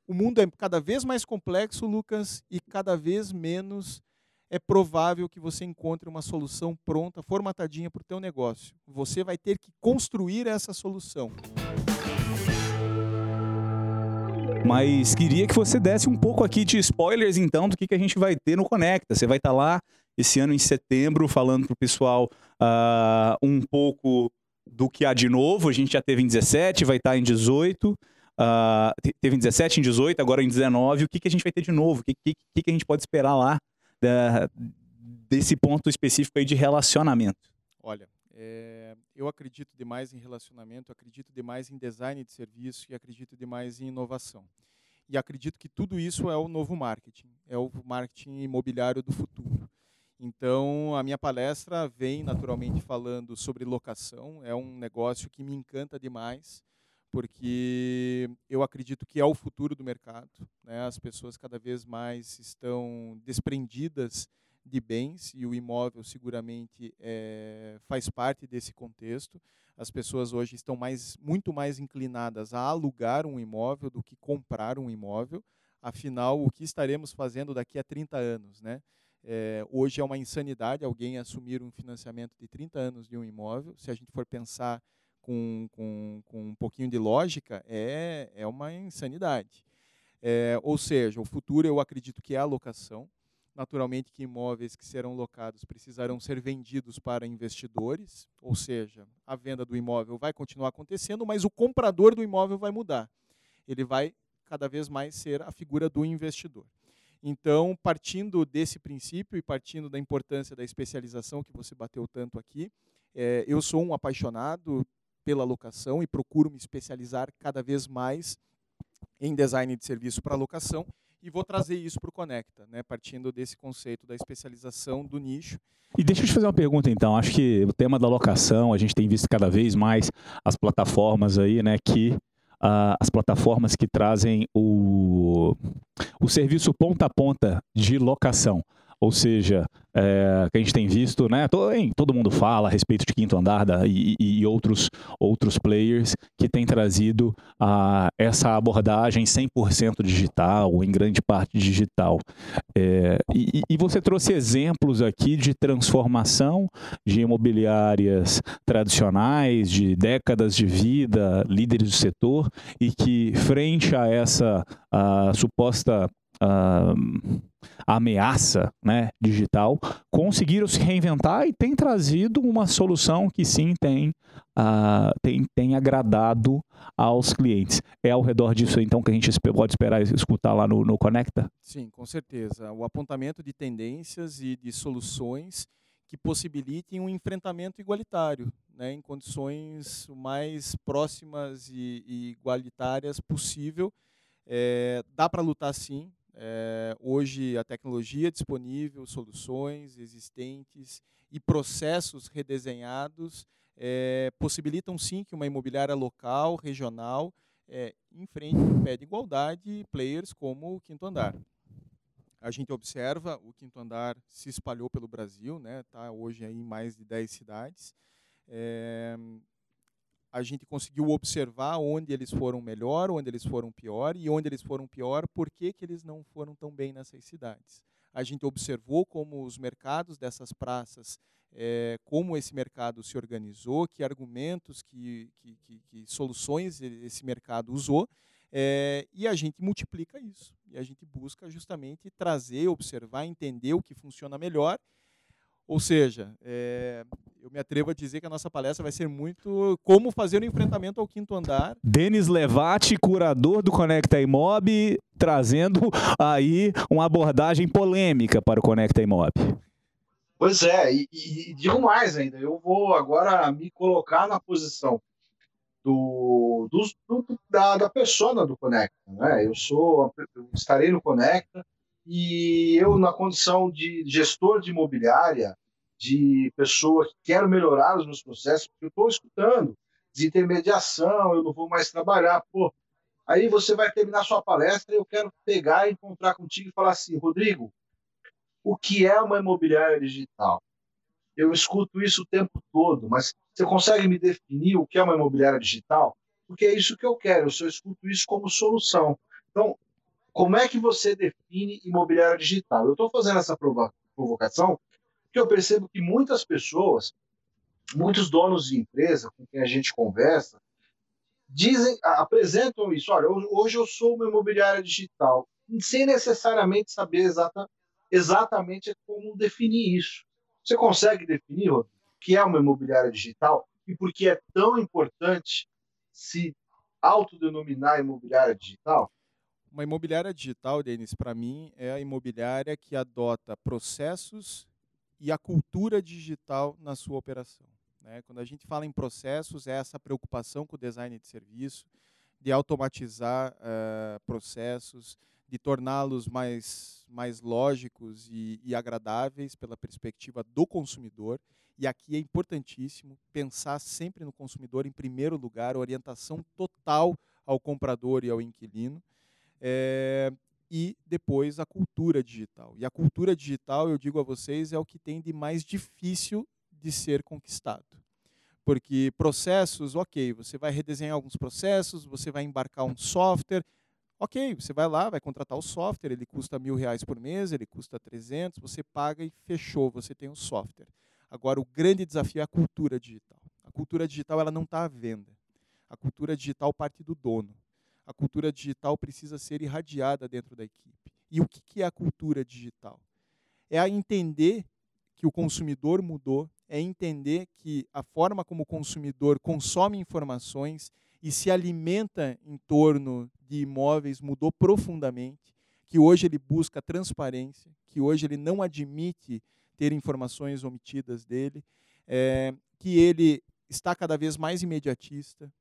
o mundo é cada vez mais complexo, Lucas, e cada vez menos é provável que você encontre uma solução pronta, formatadinha para o teu negócio. Você vai ter que construir essa solução. Mas queria que você desse um pouco aqui de spoilers, então, do que, que a gente vai ter no Conecta. Você vai estar tá lá esse ano em setembro, falando para o pessoal uh, um pouco do que há de novo. A gente já teve em 17, vai estar tá em 18. Uh, teve em 17, em 18, agora em 19. O que, que a gente vai ter de novo? O que, que, que a gente pode esperar lá da, desse ponto específico aí de relacionamento? Olha, é, eu acredito demais em relacionamento, acredito demais em design de serviço e acredito demais em inovação. E acredito que tudo isso é o novo marketing, é o marketing imobiliário do futuro. Então, a minha palestra vem naturalmente falando sobre locação, é um negócio que me encanta demais porque eu acredito que é o futuro do mercado. Né? As pessoas cada vez mais estão desprendidas de bens e o imóvel seguramente é, faz parte desse contexto. As pessoas hoje estão mais, muito mais inclinadas a alugar um imóvel do que comprar um imóvel. Afinal, o que estaremos fazendo daqui a 30 anos? Né? É, hoje é uma insanidade alguém assumir um financiamento de 30 anos de um imóvel. Se a gente for pensar com, com, com um pouquinho de lógica, é, é uma insanidade. É, ou seja, o futuro eu acredito que é a locação. Naturalmente que imóveis que serão locados precisarão ser vendidos para investidores, ou seja, a venda do imóvel vai continuar acontecendo, mas o comprador do imóvel vai mudar. Ele vai cada vez mais ser a figura do investidor. Então, partindo desse princípio e partindo da importância da especialização que você bateu tanto aqui, é, eu sou um apaixonado pela locação e procuro me especializar cada vez mais em design de serviço para locação e vou trazer isso para o Conecta, né, partindo desse conceito da especialização do nicho. E deixa eu te fazer uma pergunta então, acho que o tema da locação, a gente tem visto cada vez mais as plataformas aí, né, que uh, as plataformas que trazem o, o serviço ponta a ponta de locação. Ou seja, é, que a gente tem visto, né? Todo, hein, todo mundo fala a respeito de Quinto Andar da, e, e, outros, outros players que têm trazido a, essa abordagem 100% digital, em grande parte digital. É, e, e, você trouxe exemplos aqui de transformação de imobiliárias tradicionais, de décadas de vida, líderes do setor, e que, frente a essa a, suposta uh, ameaça né, digital, conseguiram se reinventar e tem trazido uma solução que sim tem, uh, tem, tem agradado aos clientes. É ao redor disso então que a gente pode esperar escutar lá no, no Conecta? Sim, com certeza. O apontamento de tendências e de soluções que possibilitem um enfrentamento igualitário, né, em condições mais próximas e, e igualitárias possível. É, dá para lutar sim, é, hoje a tecnologia disponível, soluções existentes e processos redesenhados é, possibilitam sim que uma imobiliária local, regional, é, enfrente em pé de igualdade players como o Quinto Andar. A gente observa o Quinto Andar se espalhou pelo Brasil, né? Tá hoje aí em mais de 10 cidades. É, a gente conseguiu observar onde eles foram melhor, onde eles foram pior e onde eles foram pior, por que, que eles não foram tão bem nessas cidades. A gente observou como os mercados dessas praças, é, como esse mercado se organizou, que argumentos, que, que, que, que soluções esse mercado usou, é, e a gente multiplica isso. E a gente busca justamente trazer, observar, entender o que funciona melhor ou seja, é, eu me atrevo a dizer que a nossa palestra vai ser muito como fazer o enfrentamento ao quinto andar. Denis Levati, curador do Conecta Imob, trazendo aí uma abordagem polêmica para o Conecta Imob. Pois é, e, e, digo mais ainda, eu vou agora me colocar na posição do, do, do da, da persona do Conecta. Né? Eu sou, eu estarei no Conecta, e eu, na condição de gestor de imobiliária, de pessoa que quero melhorar os meus processos, porque eu estou escutando desintermediação, eu não vou mais trabalhar. Pô, aí você vai terminar sua palestra e eu quero pegar, encontrar contigo e falar assim, Rodrigo, o que é uma imobiliária digital? eu escuto isso o tempo todo, mas você consegue me definir o que é uma imobiliária digital? Porque é isso que eu quero, eu só escuto isso como solução. Então, como é que você define imobiliária digital? Eu estou fazendo essa provocação porque eu percebo que muitas pessoas, muitos donos de empresa com quem a gente conversa, dizem, apresentam isso. Olha, hoje eu sou uma imobiliária digital, sem necessariamente saber exata, exatamente como definir isso. Você consegue definir, o que é uma imobiliária digital e por que é tão importante se autodenominar imobiliária digital? Uma imobiliária digital, Denis, para mim, é a imobiliária que adota processos e a cultura digital na sua operação. Né? Quando a gente fala em processos, é essa preocupação com o design de serviço, de automatizar uh, processos, de torná-los mais, mais lógicos e, e agradáveis pela perspectiva do consumidor. E aqui é importantíssimo pensar sempre no consumidor em primeiro lugar, orientação total ao comprador e ao inquilino. É, e depois a cultura digital. E a cultura digital, eu digo a vocês, é o que tem de mais difícil de ser conquistado. Porque processos, ok, você vai redesenhar alguns processos, você vai embarcar um software, ok, você vai lá, vai contratar o software, ele custa mil reais por mês, ele custa 300, você paga e fechou, você tem o software. Agora, o grande desafio é a cultura digital. A cultura digital ela não está à venda. A cultura digital parte do dono a cultura digital precisa ser irradiada dentro da equipe. E o que é a cultura digital? É a entender que o consumidor mudou, é entender que a forma como o consumidor consome informações e se alimenta em torno de imóveis mudou profundamente, que hoje ele busca transparência, que hoje ele não admite ter informações omitidas dele, é, que ele está cada vez mais imediatista,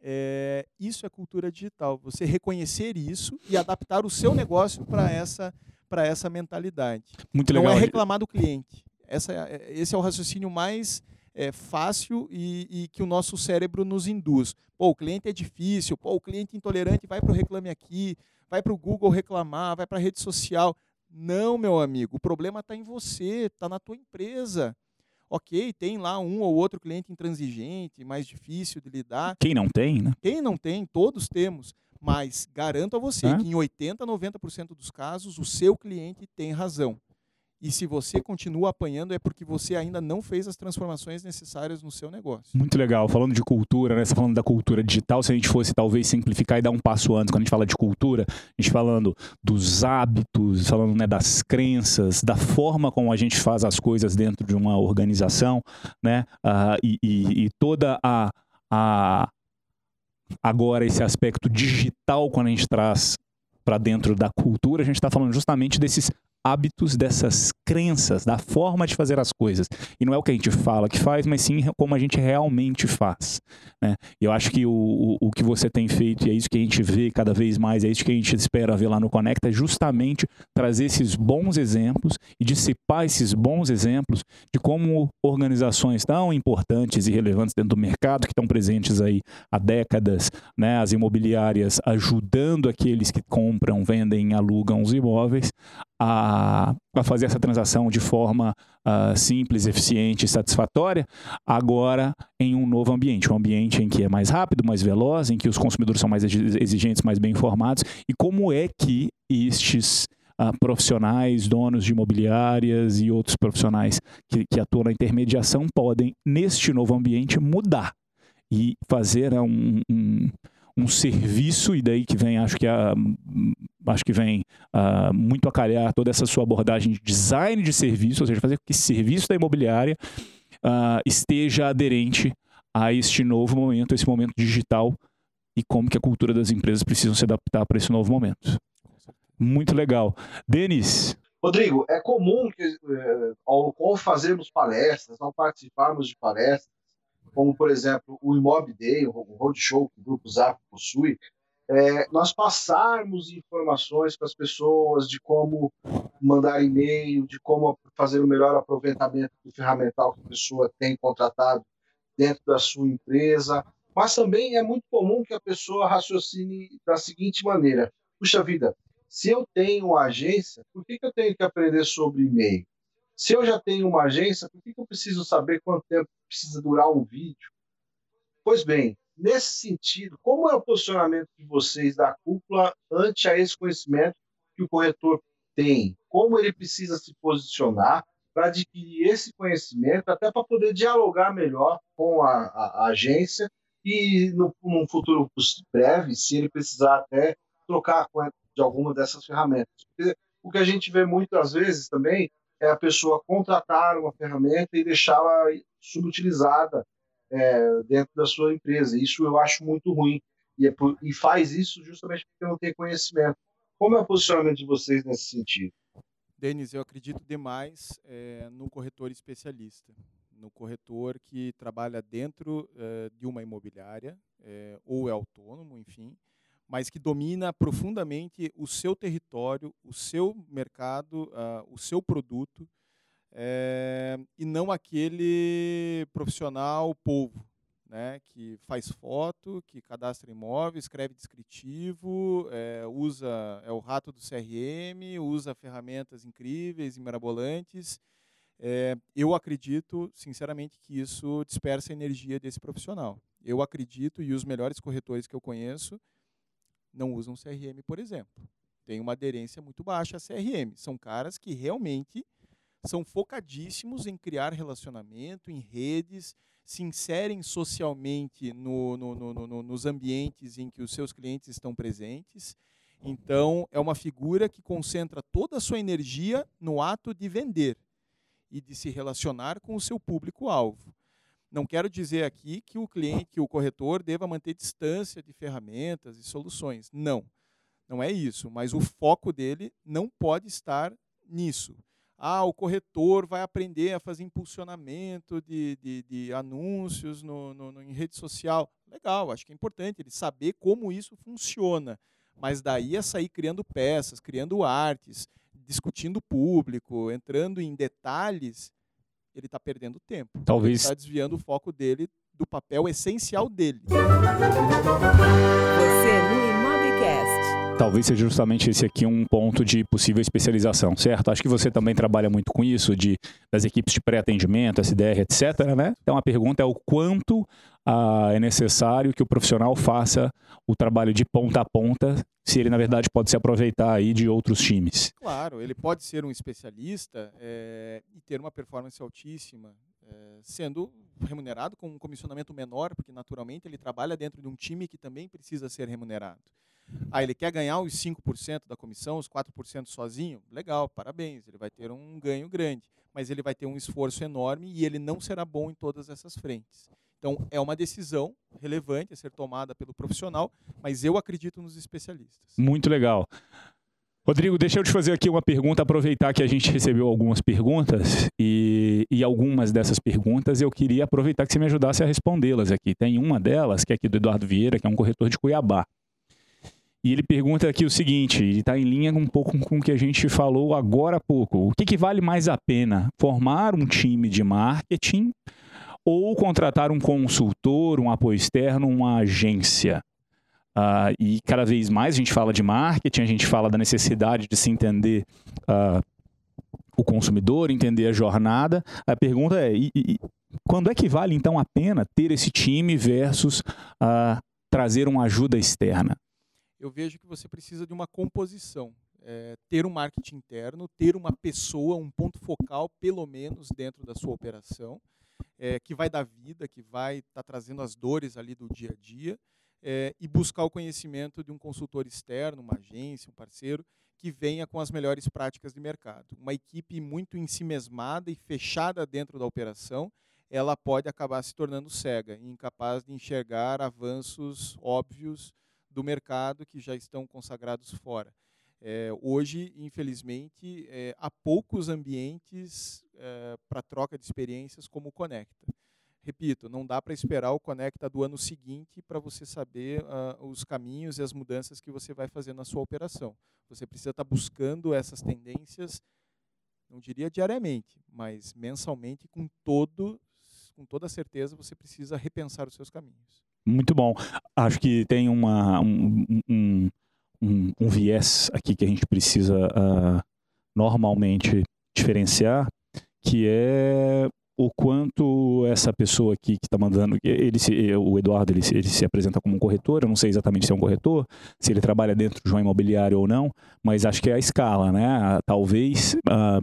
é, isso é cultura digital. Você reconhecer isso e adaptar o seu negócio para essa, essa mentalidade. Muito legal. Não é reclamar do cliente. Essa, é, esse é o raciocínio mais é, fácil e, e, que o nosso cérebro nos induz. Pô, o cliente é difícil, pô, o cliente intolerante vai para o Reclame Aqui, vai para o Google reclamar, vai para a rede social. Não, meu amigo, o problema está em você, está na tua empresa. Ok, tem lá um ou outro cliente intransigente, mais difícil de lidar. Quem não tem, né? Quem não tem, todos temos. Mas garanto a você é? que em 80, 90% dos casos, o seu cliente tem razão. E se você continua apanhando, é porque você ainda não fez as transformações necessárias no seu negócio. Muito legal. Falando de cultura, né? Você falando da cultura digital, se a gente fosse talvez simplificar e dar um passo antes, quando a gente fala de cultura, a gente falando dos hábitos, falando né, das crenças, da forma como a gente faz as coisas dentro de uma organização, né? Uh, e, e, e toda a, a. Agora, esse aspecto digital, quando a gente traz para dentro da cultura, a gente está falando justamente desses hábitos, dessas crenças, da forma de fazer as coisas. E não é o que a gente fala que faz, mas sim como a gente realmente faz. Né? Eu acho que o, o, o, que você tem feito, e é isso que a gente vê cada vez mais, é isso que a gente espera ver lá no Conecta, é justamente trazer esses bons exemplos e dissipar esses bons exemplos de como organizações tão importantes e relevantes dentro do mercado, que estão presentes aí há décadas, né? as imobiliárias ajudando aqueles que compram, vendem, alugam os imóveis, a, a fazer essa transação de forma uh, simples, eficiente e satisfatória, agora em um novo ambiente, um ambiente em que é mais rápido, mais veloz, em que os consumidores são mais exigentes, mais bem informados, e como é que estes uh, profissionais, donos de imobiliárias e outros profissionais que, que atuam na intermediação podem, neste novo ambiente, mudar e fazer um, um um serviço, e daí que vem, acho que, a, acho que vem muito a calhar toda essa sua abordagem de design de serviço, ou seja, fazer com que esse serviço da imobiliária esteja aderente a este novo momento, esse momento digital e como que a cultura das empresas precisam se adaptar para esse novo momento. Muito legal. Denis. Rodrigo, é comum que, eh, ao fazermos palestras, ao participarmos de palestras, como por exemplo o Imob Day, o Roadshow que o Grupo Zap possui, é, nós passarmos informações para as pessoas de como mandar e-mail, de como fazer o melhor aproveitamento do ferramental que a pessoa tem contratado dentro da sua empresa. Mas também é muito comum que a pessoa raciocine da seguinte maneira: puxa vida, se eu tenho uma agência, por que, que eu tenho que aprender sobre e-mail? Se eu já tenho uma agência, por que eu preciso saber quanto tempo precisa durar um vídeo? Pois bem, nesse sentido, como é o posicionamento de vocês da cúpula ante a esse conhecimento que o corretor tem? Como ele precisa se posicionar para adquirir esse conhecimento, até para poder dialogar melhor com a, a, a agência e no, num futuro breve, se ele precisar até trocar de alguma dessas ferramentas. Porque o que a gente vê muitas vezes também é a pessoa contratar uma ferramenta e deixá-la subutilizada é, dentro da sua empresa. Isso eu acho muito ruim. E, é por, e faz isso justamente porque não tem conhecimento. Como é o posicionamento de vocês nesse sentido? Denis, eu acredito demais é, no corretor especialista, no corretor que trabalha dentro é, de uma imobiliária, é, ou é autônomo, enfim, mas que domina profundamente o seu território, o seu mercado, uh, o seu produto, e não aquele profissional polvo, né, que faz foto, que cadastra imóvel, escreve descritivo, é, usa é o rato do CRM, usa ferramentas incríveis e mirabolantes. É, eu acredito, sinceramente, que isso dispersa a energia desse profissional. Eu acredito, e os melhores corretores que eu conheço não usam CRM, por exemplo. Tem uma aderência muito baixa a CRM. São caras que realmente são focadíssimos em criar relacionamento, em redes, se inserem socialmente no, no, no, nos ambientes em que os seus clientes estão presentes. Então, é uma figura que concentra toda a sua energia no ato de vender e de se relacionar com o seu público-alvo. Não quero dizer aqui que o cliente, que o corretor deva manter distância de ferramentas e soluções. Não, não é isso. Mas o foco dele não pode estar nisso ah, o corretor vai aprender a fazer impulsionamento de, de, de anúncios no, no, no, em rede social. Legal, acho que é importante ele saber como isso funciona. Mas daí a sair criando peças, criando artes, discutindo público, entrando em detalhes, ele está perdendo tempo. Talvez. Está desviando o foco dele do papel essencial dele. Você no Imobcast. Talvez seja justamente esse aqui um ponto de possível especialização, certo? Acho que você também trabalha muito com isso, de, das equipes de pré-atendimento, SDR, etc. Né? Então a pergunta é o quanto ah, é necessário que o profissional faça o trabalho de ponta a ponta, se ele, na verdade, pode se aproveitar aí de outros times. Claro, ele pode ser um especialista é, e ter uma performance altíssima, é, sendo remunerado com um comissionamento menor, porque naturalmente ele trabalha dentro de um time que também precisa ser remunerado. Ah, ele quer ganhar os 5% da comissão, os 4% sozinho? Legal, parabéns, ele vai ter um ganho grande, mas ele vai ter um esforço enorme e ele não será bom em todas essas frentes. Então, é uma decisão relevante a ser tomada pelo profissional, mas eu acredito nos especialistas. Muito legal. Rodrigo, deixa eu te fazer aqui uma pergunta, aproveitar que a gente recebeu algumas perguntas e, e algumas dessas perguntas eu queria aproveitar que você me ajudasse a respondê-las aqui. Tem uma delas, que é aqui do Eduardo Vieira, que é um corretor de Cuiabá. E ele pergunta aqui o seguinte, e está em linha um pouco com o que a gente falou agora há pouco. O que, que vale mais a pena? Formar um time de marketing ou contratar um consultor, um apoio externo, uma agência? Uh, e cada vez mais a gente fala de marketing, a gente fala da necessidade de se entender uh, o consumidor, entender a jornada. A pergunta é: e, e, quando é que vale então a pena ter esse time versus uh, trazer uma ajuda externa? Eu vejo que você precisa de uma composição. É, ter um marketing interno, ter uma pessoa, um ponto focal, pelo menos, dentro da sua operação, é, que vai dar vida, que vai estar tá trazendo as dores ali do dia a dia, é, e buscar o conhecimento de um consultor externo, uma agência, um parceiro, que venha com as melhores práticas de mercado. Uma equipe muito ensimesmada e fechada dentro da operação, ela pode acabar se tornando cega, incapaz de enxergar avanços óbvios do mercado que já estão consagrados fora. É, hoje, infelizmente, é, há poucos ambientes é, para troca de experiências como o Conecta. Repito, não dá para esperar o Conecta do ano seguinte para você saber uh, os caminhos e as mudanças que você vai fazer na sua operação. Você precisa estar tá buscando essas tendências, não diria diariamente, mas mensalmente, com, todo, com toda certeza, você precisa repensar os seus caminhos. Muito bom. Acho que tem uma, um, um, um, um viés aqui que a gente precisa uh, normalmente diferenciar, que é o quanto essa pessoa aqui que está mandando, ele se, o Eduardo ele se, ele se apresenta como um corretor, eu não sei exatamente se é um corretor, se ele trabalha dentro de um imobiliário ou não, mas acho que é a escala, né? Talvez, uh,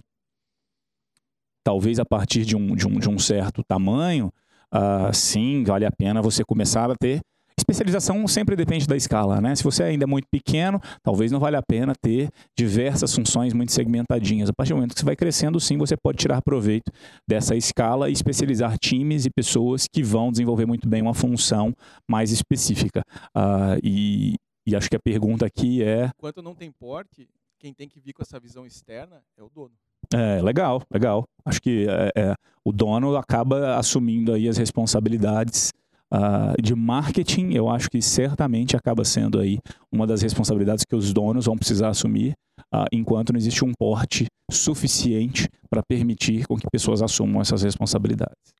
talvez a partir de um, de um, de um certo tamanho, uh, sim, vale a pena você começar a ter Especialização sempre depende da escala, né? Se você ainda é muito pequeno, talvez não valha a pena ter diversas funções muito segmentadinhas. A partir do momento que você vai crescendo, sim, você pode tirar proveito dessa escala e especializar times e pessoas que vão desenvolver muito bem uma função mais específica. Uh, e, e acho que a pergunta aqui é. Enquanto não tem porte, quem tem que vir com essa visão externa é o dono. É, legal, legal. Acho que é, é, o dono acaba assumindo aí as responsabilidades uh, de marketing, eu acho que certamente acaba sendo aí uma das responsabilidades que os donos vão precisar assumir, uh, enquanto não existe um porte suficiente para permitir com que pessoas assumam essas responsabilidades.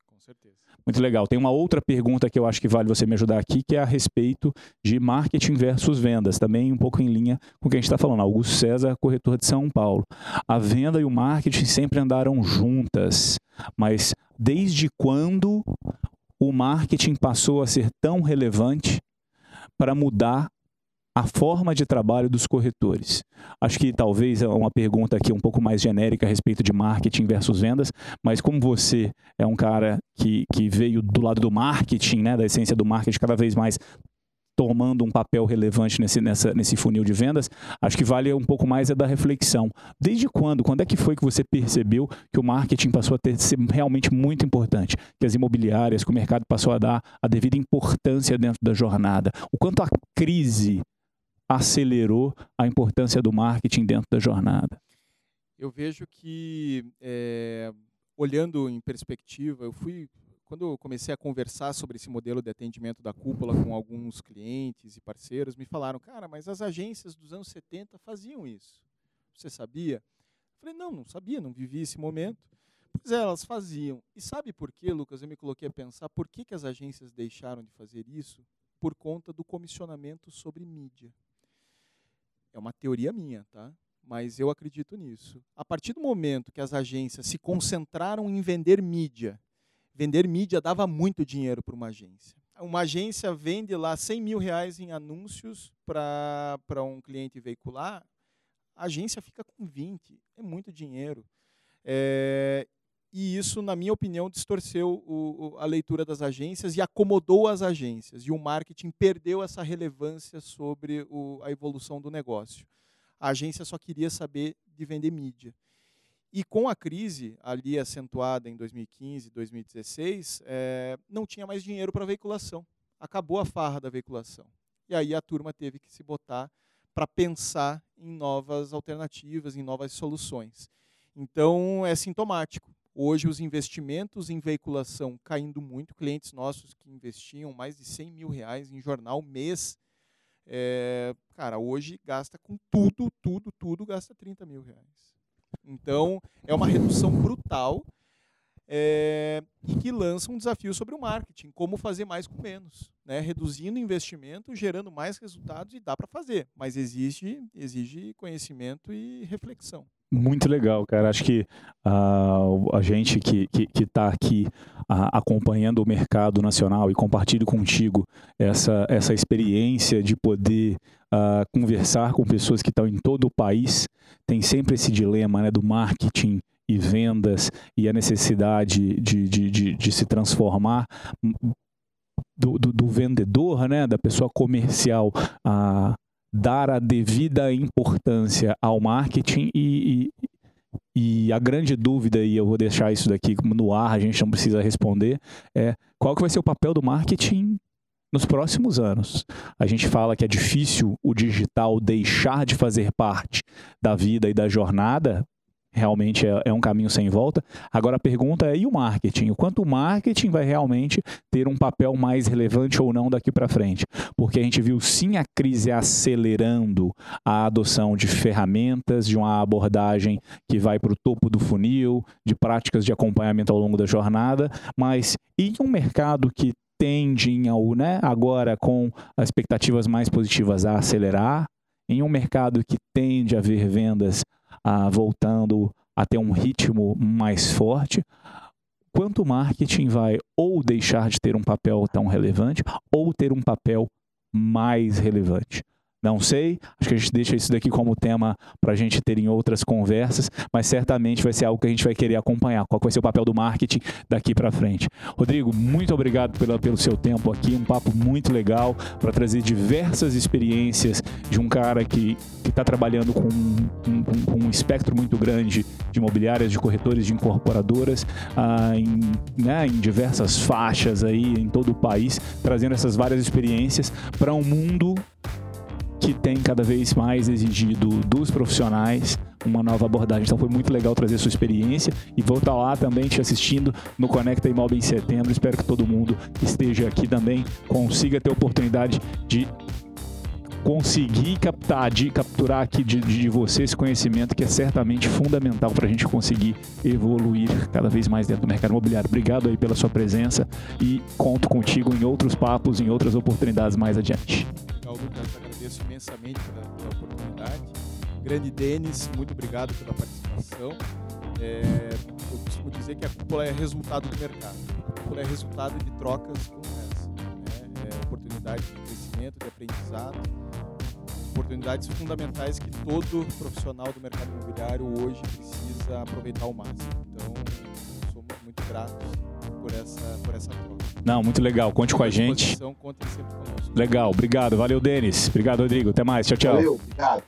Muito legal. Tem uma outra pergunta que eu acho que vale você me ajudar aqui, que é a respeito de marketing versus vendas, também um pouco em linha com o que a gente está falando. Augusto César, corretor de São Paulo. A venda e o marketing sempre andaram juntas, mas desde quando o marketing passou a ser tão relevante para mudar a forma de trabalho dos corretores? Acho que talvez é uma pergunta aqui um pouco mais genérica a respeito de marketing versus vendas, mas como você é um cara que, que veio do lado do marketing, né, da essência do marketing cada vez mais tomando um papel relevante nesse, nessa, nesse funil de vendas, acho que vale um pouco mais é da reflexão. Desde quando? Quando é que foi que você percebeu que o marketing passou a ter, ser realmente muito importante? Que as imobiliárias, que o mercado passou a dar a devida importância dentro da jornada? O quanto a crise acelerou a importância do marketing dentro da jornada? Eu vejo que, é, olhando em perspectiva, eu fui quando eu comecei a conversar sobre esse modelo de atendimento da cúpula com alguns clientes e parceiros, me falaram, cara, mas as agências dos anos 70 faziam isso. Você sabia? Eu falei, não, não sabia, não vivi esse momento. Pois é, elas faziam. E sabe por quê, Lucas? Eu me coloquei a pensar, por que, que as agências deixaram de fazer isso? Por conta do comissionamento sobre mídia. É uma teoria minha, tá? Mas eu acredito nisso. A partir do momento que as agências se concentraram em vender mídia vender mídia dava muito dinheiro para uma agência. Uma agência vende lá 100 mil reais em anúncios para um cliente veicular, a agência fica com 20. É muito dinheiro. É, e isso, na minha opinião, distorceu o, a leitura das agências e acomodou as agências. E o marketing perdeu essa relevância sobre o, a evolução do negócio. A agência só queria saber de vender mídia. E com a crise ali acentuada em 2015, 2016, é, não tinha mais dinheiro para veiculação. Acabou a farra da veiculação. E aí a turma teve que se botar para pensar em novas alternativas, em novas soluções. Então é sintomático. Hoje os investimentos em veiculação caindo muito, clientes nossos que investiam mais de 100 mil reais em jornal mês, é, cara, hoje gasta com tudo, tudo, tudo, gasta 30 mil reais. Então, é uma redução brutal é, e que lança um desafio sobre o marketing, como fazer mais com menos, né? reduzindo investimento, gerando mais resultados e dá para fazer, mas exige, exige conhecimento e reflexão. Muito legal, cara. Acho que uh, a gente que está aqui uh, acompanhando o mercado nacional e compartilho contigo essa, essa experiência de poder uh, conversar com pessoas que estão em todo o país, tem sempre esse dilema né, do marketing e vendas e a necessidade de, de, de, de se transformar do, do, do, vendedor, né, da pessoa comercial a dar a devida importância ao marketing e, e, e, a grande dúvida, e eu vou deixar isso daqui no ar, a gente não precisa responder, é qual que vai ser o papel do marketing nos próximos anos. A gente fala que é difícil o digital deixar de fazer parte da vida e da jornada realmente é, é, um caminho sem volta. Agora a pergunta é: e o marketing? O quanto o marketing vai realmente ter um papel mais relevante ou não daqui para frente? Porque a gente viu sim a crise acelerando a adoção de ferramentas, de uma abordagem que vai para o topo do funil, de práticas de acompanhamento ao longo da jornada, mas em um mercado que tende ao, né, agora com as expectativas mais positivas a acelerar, em um mercado que tende a ver vendas ah, voltando a ter um ritmo mais forte, quanto o marketing vai ou deixar de ter um papel tão relevante ou ter um papel mais relevante. Não sei, acho que a gente deixa isso daqui como tema para a gente ter em outras conversas, mas certamente vai ser algo que a gente vai querer acompanhar. Qual vai ser o papel do marketing daqui para frente? Rodrigo, muito obrigado pela, pelo seu tempo aqui, um papo muito legal para trazer diversas experiências de um cara que está trabalhando com um, um, um, espectro muito grande de imobiliárias, de corretores, de incorporadoras, ah, em, né, em diversas faixas aí em todo o país, trazendo essas várias experiências para um mundo que tem cada vez mais exigido dos profissionais uma nova abordagem. Então foi muito legal trazer sua experiência e vou estar lá também te assistindo no Conecta Imóvel em setembro. Espero que todo mundo esteja aqui também consiga ter oportunidade de conseguir captar, de capturar aqui de, de você esse conhecimento que é certamente fundamental para a gente conseguir evoluir cada vez mais dentro do mercado imobiliário. Obrigado aí pela sua presença e conto contigo em outros papos, em outras oportunidades mais adiante. Lucas. Agradeço imensamente pela, pela oportunidade. Grande Denis, muito obrigado pela participação. É, eu costumo dizer que a cúpula é resultado do mercado. A cúpula é resultado de trocas como essa. Né? É oportunidade de crescimento, de aprendizado oportunidades fundamentais que todo profissional do mercado imobiliário hoje precisa aproveitar ao máximo. Então, somos muito gratos por essa, por essa troca. Não, muito legal. Conte com a gente. Legal, obrigado. Valeu, Denis. Obrigado, Rodrigo. Até mais. Tchau, tchau. Valeu, obrigado.